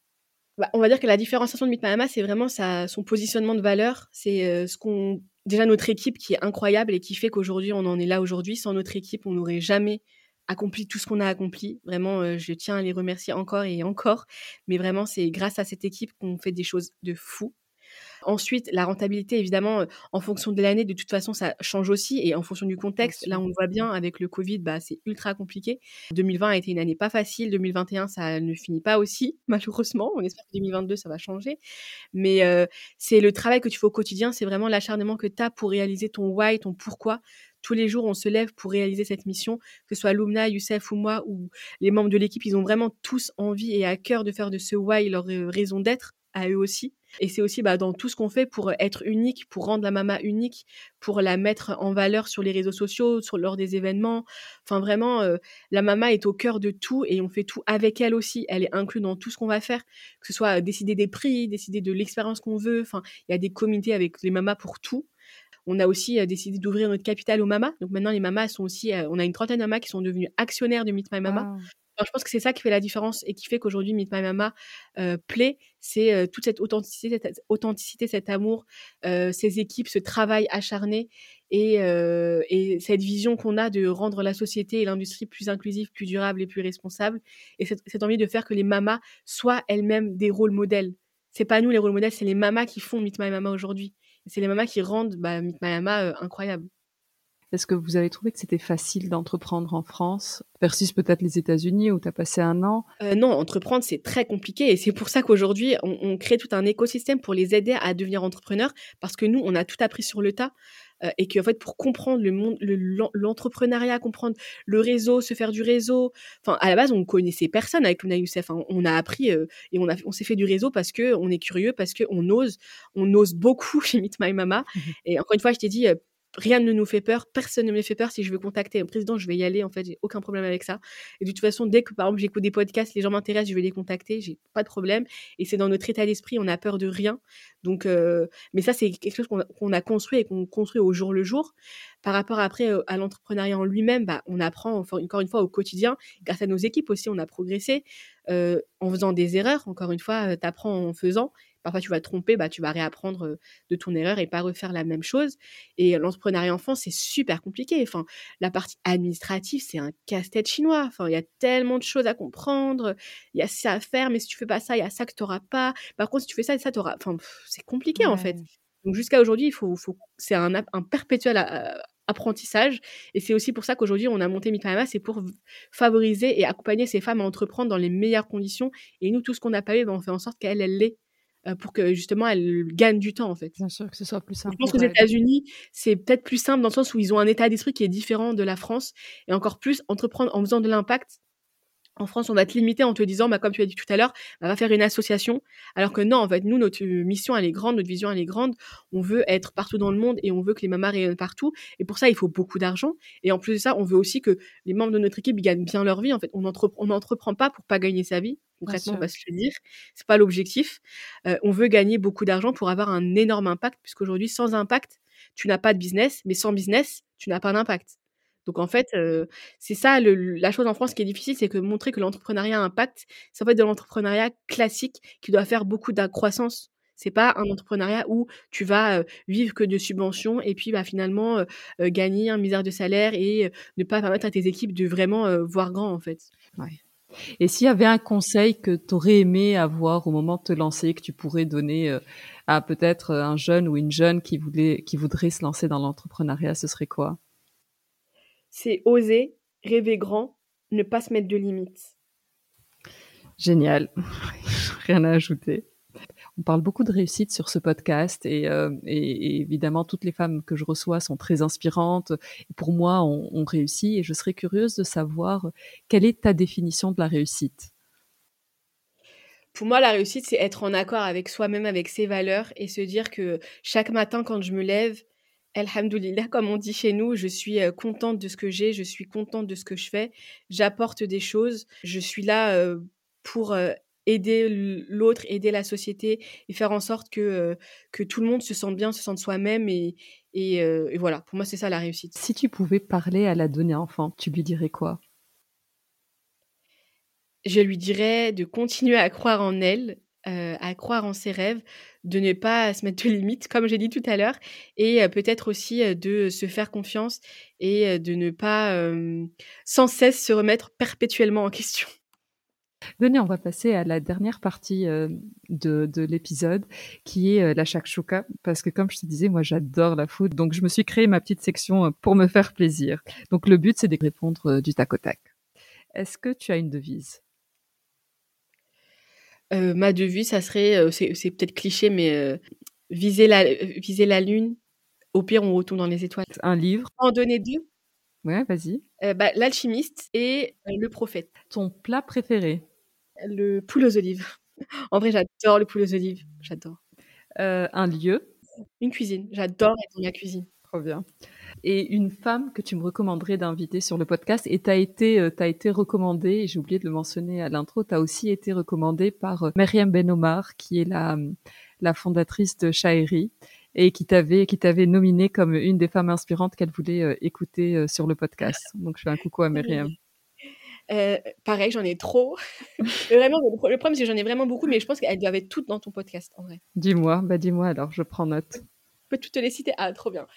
Bah, on va dire que la différenciation de Meet My Mama, c'est vraiment son positionnement de valeur. C'est ce qu'on déjà notre équipe qui est incroyable et qui fait qu'aujourd'hui on en est là aujourd'hui. Sans notre équipe, on n'aurait jamais accompli tout ce qu'on a accompli. Vraiment, euh, je tiens à les remercier encore et encore. Mais vraiment, c'est grâce à cette équipe qu'on fait des choses de fou. Ensuite, la rentabilité, évidemment, euh, en fonction de l'année, de toute façon, ça change aussi. Et en fonction du contexte, là, on voit bien avec le Covid, bah, c'est ultra compliqué. 2020 a été une année pas facile. 2021, ça ne finit pas aussi, [laughs] malheureusement. On espère que 2022, ça va changer. Mais euh, c'est le travail que tu fais au quotidien. C'est vraiment l'acharnement que tu as pour réaliser ton why, ton pourquoi tous les jours, on se lève pour réaliser cette mission, que ce soit Lumna, Youssef ou moi, ou les membres de l'équipe, ils ont vraiment tous envie et à cœur de faire de ce why leur euh, raison d'être à eux aussi. Et c'est aussi bah, dans tout ce qu'on fait pour être unique, pour rendre la mama unique, pour la mettre en valeur sur les réseaux sociaux, sur, lors des événements. Enfin, vraiment, euh, la mama est au cœur de tout et on fait tout avec elle aussi. Elle est inclue dans tout ce qu'on va faire, que ce soit décider des prix, décider de l'expérience qu'on veut. Enfin, il y a des comités avec les mamas pour tout. On a aussi euh, décidé d'ouvrir notre capital aux mamas. Donc maintenant, les mamas sont aussi, euh, on a une trentaine de mamas qui sont devenues actionnaires de Meet My Mama. je pense que c'est ça qui fait la différence et qui fait qu'aujourd'hui Meet My Mama euh, plaît, c'est toute cette authenticité, cette authenticité, cet amour, ces équipes, ce travail acharné et, cette vision qu'on a de rendre la société et l'industrie plus inclusive, plus durable et plus responsable. Et cette, cette envie de faire que les mamas soient elles-mêmes des rôles modèles. C'est pas nous les rôles modèles, c'est les mamas qui font Meet My Mama aujourd'hui c'est les mamas qui rendent bah, euh, incroyable. Est-ce que vous avez trouvé que c'était facile d'entreprendre en France versus peut-être les États-Unis où tu as passé un an? Euh, Non, entreprendre, c'est très compliqué et c'est pour ça qu'aujourd'hui, on, crée tout un écosystème pour les aider à devenir entrepreneurs parce que nous, on a tout appris sur le tas. Euh, et qu'en fait pour comprendre le monde l'entrepreneuriat comprendre le réseau se faire du réseau enfin à la base on connaissait personne avec Luna Youssef hein. on a appris euh, et on a on s'est fait du réseau parce que on est curieux parce que on ose on ose beaucoup [laughs] chez Meet My Mama mmh et encore une fois je t'ai dit rien ne nous fait peur, personne ne me fait peur. Si je veux contacter un président, je vais y aller. En fait, j'ai aucun problème avec ça. Et de toute façon, dès que par exemple j'écoute des podcasts, les gens m'intéressent, je vais les contacter. J'ai pas de problème. Et c'est dans notre état d'esprit, on a peur de rien. Donc, euh, mais ça, c'est quelque chose qu'on a, construit et qu'on construit au jour le jour. Par rapport après euh, à l'entrepreneuriat en lui-même, bah, on apprend encore une fois au quotidien. Grâce à nos équipes aussi, on a progressé euh, en faisant des erreurs. Encore une fois, tu apprends en faisant. Parfois, tu vas te tromper, bah, tu vas réapprendre de ton erreur et pas refaire la même chose. Et l'entrepreneuriat enfant, c'est super compliqué. Enfin, la partie administrative, c'est un casse-tête chinois. Enfin, il y a tellement de choses à comprendre. Il y a ça à faire, mais si tu fais pas ça, il y a ça que tu n'auras pas. Par contre, si tu fais ça, ça t'auras. Enfin, c'est compliqué en fait. Donc jusqu'à aujourd'hui, il faut, faut... c'est un, un perpétuel apprentissage. Et c'est aussi pour ça qu'aujourd'hui, on a monté Mitrama, c'est pour favoriser et accompagner ces femmes à entreprendre dans les meilleures conditions. Et nous, tout ce qu'on n'a pas eu, ben, on fait en sorte qu'elles, elles l'aient. Euh, pour que justement elles gagnent du temps en fait. Bien sûr que ce soit plus simple. Je pense qu'aux États-Unis, c'est peut-être plus simple dans le sens où ils ont un état d'esprit qui est différent de la France et encore plus entreprendre en faisant de l'impact en France, on va te limiter en te disant, bah, comme tu as dit tout à l'heure, bah, va faire une association. Alors que non, en fait, nous, notre mission, elle est grande, notre vision, elle est grande. On veut être partout dans le monde et on veut que les mamas rayonnent partout. Et pour ça, il faut beaucoup d'argent. Et en plus de ça, on veut aussi que les membres de notre équipe gagnent bien leur vie. En fait, on n'entreprend pas pour pas gagner sa vie. Concrètement, on va se le dire. C'est pas l'objectif. Euh, on veut gagner beaucoup d'argent pour avoir un énorme impact, puisqu'aujourd'hui, sans impact, tu n'as pas de business, mais sans business, tu n'as pas d'impact. Donc en fait, c'est ça la chose en France qui est difficile, c'est que montrer que l'entrepreneuriat a un impact, c'est en fait de l'entrepreneuriat classique qui doit faire beaucoup d'accroissance. C'est pas un entrepreneuriat où tu vas vivre que de subventions et puis bah, finalement gagner un misère de salaire et ne pas permettre à tes équipes de vraiment voir grand en fait. Et s'il y avait un conseil que tu aurais aimé avoir au moment de te lancer, que tu pourrais donner à peut-être un jeune ou une jeune qui, voulait, qui voudrait se lancer dans l'entrepreneuriat, ce serait quoi? C'est oser, rêver grand, ne pas se mettre de limites. Génial. [laughs] Rien à ajouter. On parle beaucoup de réussite sur ce podcast euh, et, évidemment toutes les femmes que je reçois sont très inspirantes. pour moi, on, réussit et je serais curieuse de savoir quelle est ta définition de la réussite. Pour moi, la réussite, c'est être en accord avec soi-même, avec ses valeurs et se dire que chaque matin, quand je me lève, Alhamdoulilah, comme on dit chez nous, je suis contente de ce que j'ai, je suis contente de ce que je fais, j'apporte des choses, je suis là pour aider l'autre, aider la société et faire en sorte que, que tout le monde se sente bien, se sente soi-même et, et, voilà, pour moi c'est ça la réussite. Si tu pouvais parler à la donnée enfant, tu lui dirais quoi? Je lui dirais de continuer à croire en elle, à croire en ses rêves, de ne pas se mettre de limites, comme j'ai dit tout à l'heure, et peut-être aussi de se faire confiance et de ne pas sans cesse se remettre perpétuellement en question. Venez, on va passer à la dernière partie de, l'épisode, qui est la shakshuka, parce que comme je te disais, moi j'adore la food, donc je me suis créé ma petite section pour me faire plaisir. Donc le but, c'est de répondre du tac au tac. Est-ce que tu as une devise? Euh, ma devise, ça serait, euh, c'est, peut-être cliché, mais euh, viser, la, viser la lune. Au pire, on retourne dans les étoiles. Un livre En donner deux? Ouais, vas-y. Bah, L'alchimiste et Le prophète. Ton plat préféré? Le poulet aux olives. en vrai, j'adore le poulet aux olives. J'adore. un lieu Une cuisine. J'adore être dans la cuisine. Trop bien et une femme que tu me recommanderais d'inviter sur le podcast. Et tu as été, euh, as été recommandée, j'ai oublié de le mentionner à l'intro, tu as aussi été recommandée par euh, Myriam Ben Omar, qui est la, la fondatrice de Shairi et qui t'avait qui t'avait nominé comme une des femmes inspirantes qu'elle voulait euh, écouter sur le podcast. Donc je fais un coucou à Myriam. Pareil, j'en ai trop. [laughs] vraiment, le problème, c'est que j'en ai vraiment beaucoup, mais je pense qu'elles doivent être toutes dans ton podcast, en vrai. Dis-moi, bah dis-moi alors, je prends note. Je peux toutes te les citer. Ah, trop bien.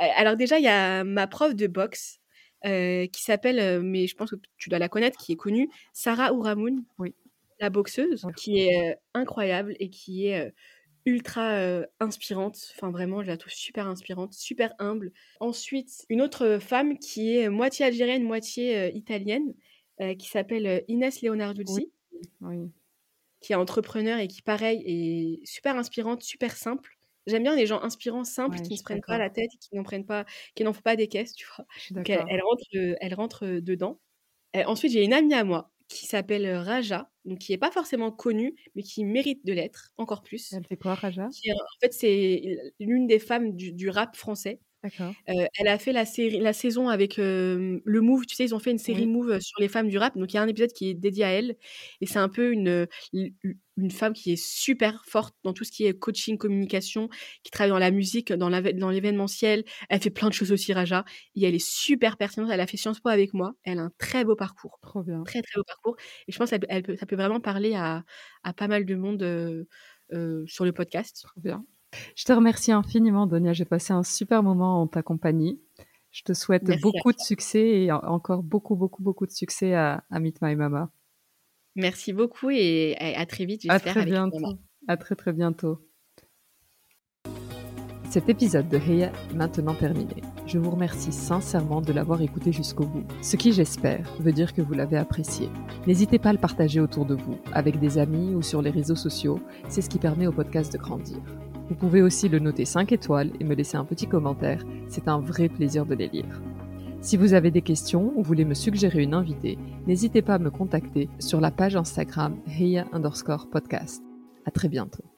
Euh, alors déjà, il y a ma prof de boxe euh, qui s'appelle, euh, mais je pense que tu dois la connaître, qui est connue, Sarah Ouramoun, oui. la boxeuse, qui est incroyable et qui est ultra inspirante. Enfin, vraiment, je la trouve super inspirante, super humble. Ensuite, une autre femme qui est moitié algérienne, moitié italienne, qui s'appelle Inès Leonarduzzi, qui est entrepreneur et qui, pareil, est super inspirante, super simple. J'aime bien les gens inspirants, simples, qui ne se prennent pas la tête, qui n'en prennent pas, qui n'en font pas des caisses, tu vois. Donc elle, rentre, elle rentre dedans. ensuite, j'ai une amie à moi qui s'appelle Raja, donc qui n'est pas forcément connue, mais qui mérite de l'être encore plus. Elle fait quoi, Raja? En fait, c'est l'une des femmes du rap français. Euh, elle a fait la, série, la saison avec le Move. Tu sais, ils ont fait une série Move sur les femmes du rap. Donc, il y a un épisode qui est dédié à elle. Et c'est un peu une, une femme qui est super forte dans tout ce qui est coaching, communication, qui travaille dans la musique, dans l'événementiel. Elle fait plein de choses aussi, Raja. Et elle est super pertinente. Elle a fait Sciences Po avec moi. Elle a un très beau parcours. Trop bien. Très, très beau parcours. Et je pense que ça peut vraiment parler à, à pas mal de monde sur le podcast. Trop bien. Je te remercie infiniment, Donia. J'ai passé un super moment en ta compagnie. Je te souhaite beaucoup de succès et encore beaucoup, beaucoup, beaucoup de succès à, Meet My Mama. Merci beaucoup et à, très vite. À très bientôt. À très, très bientôt. Cet épisode de Heya est maintenant terminé. Je vous remercie sincèrement de l'avoir écouté jusqu'au bout, ce qui j'espère veut dire que vous l'avez apprécié. N'hésitez pas à le partager autour de vous, avec des amis ou sur les réseaux sociaux, c'est ce qui permet au podcast de grandir. Vous pouvez aussi le noter 5 étoiles et me laisser un petit commentaire, c'est un vrai plaisir de les lire. Si vous avez des questions ou voulez me suggérer une invitée, n'hésitez pas à me contacter sur la page Instagram Heya underscore podcast. À très bientôt.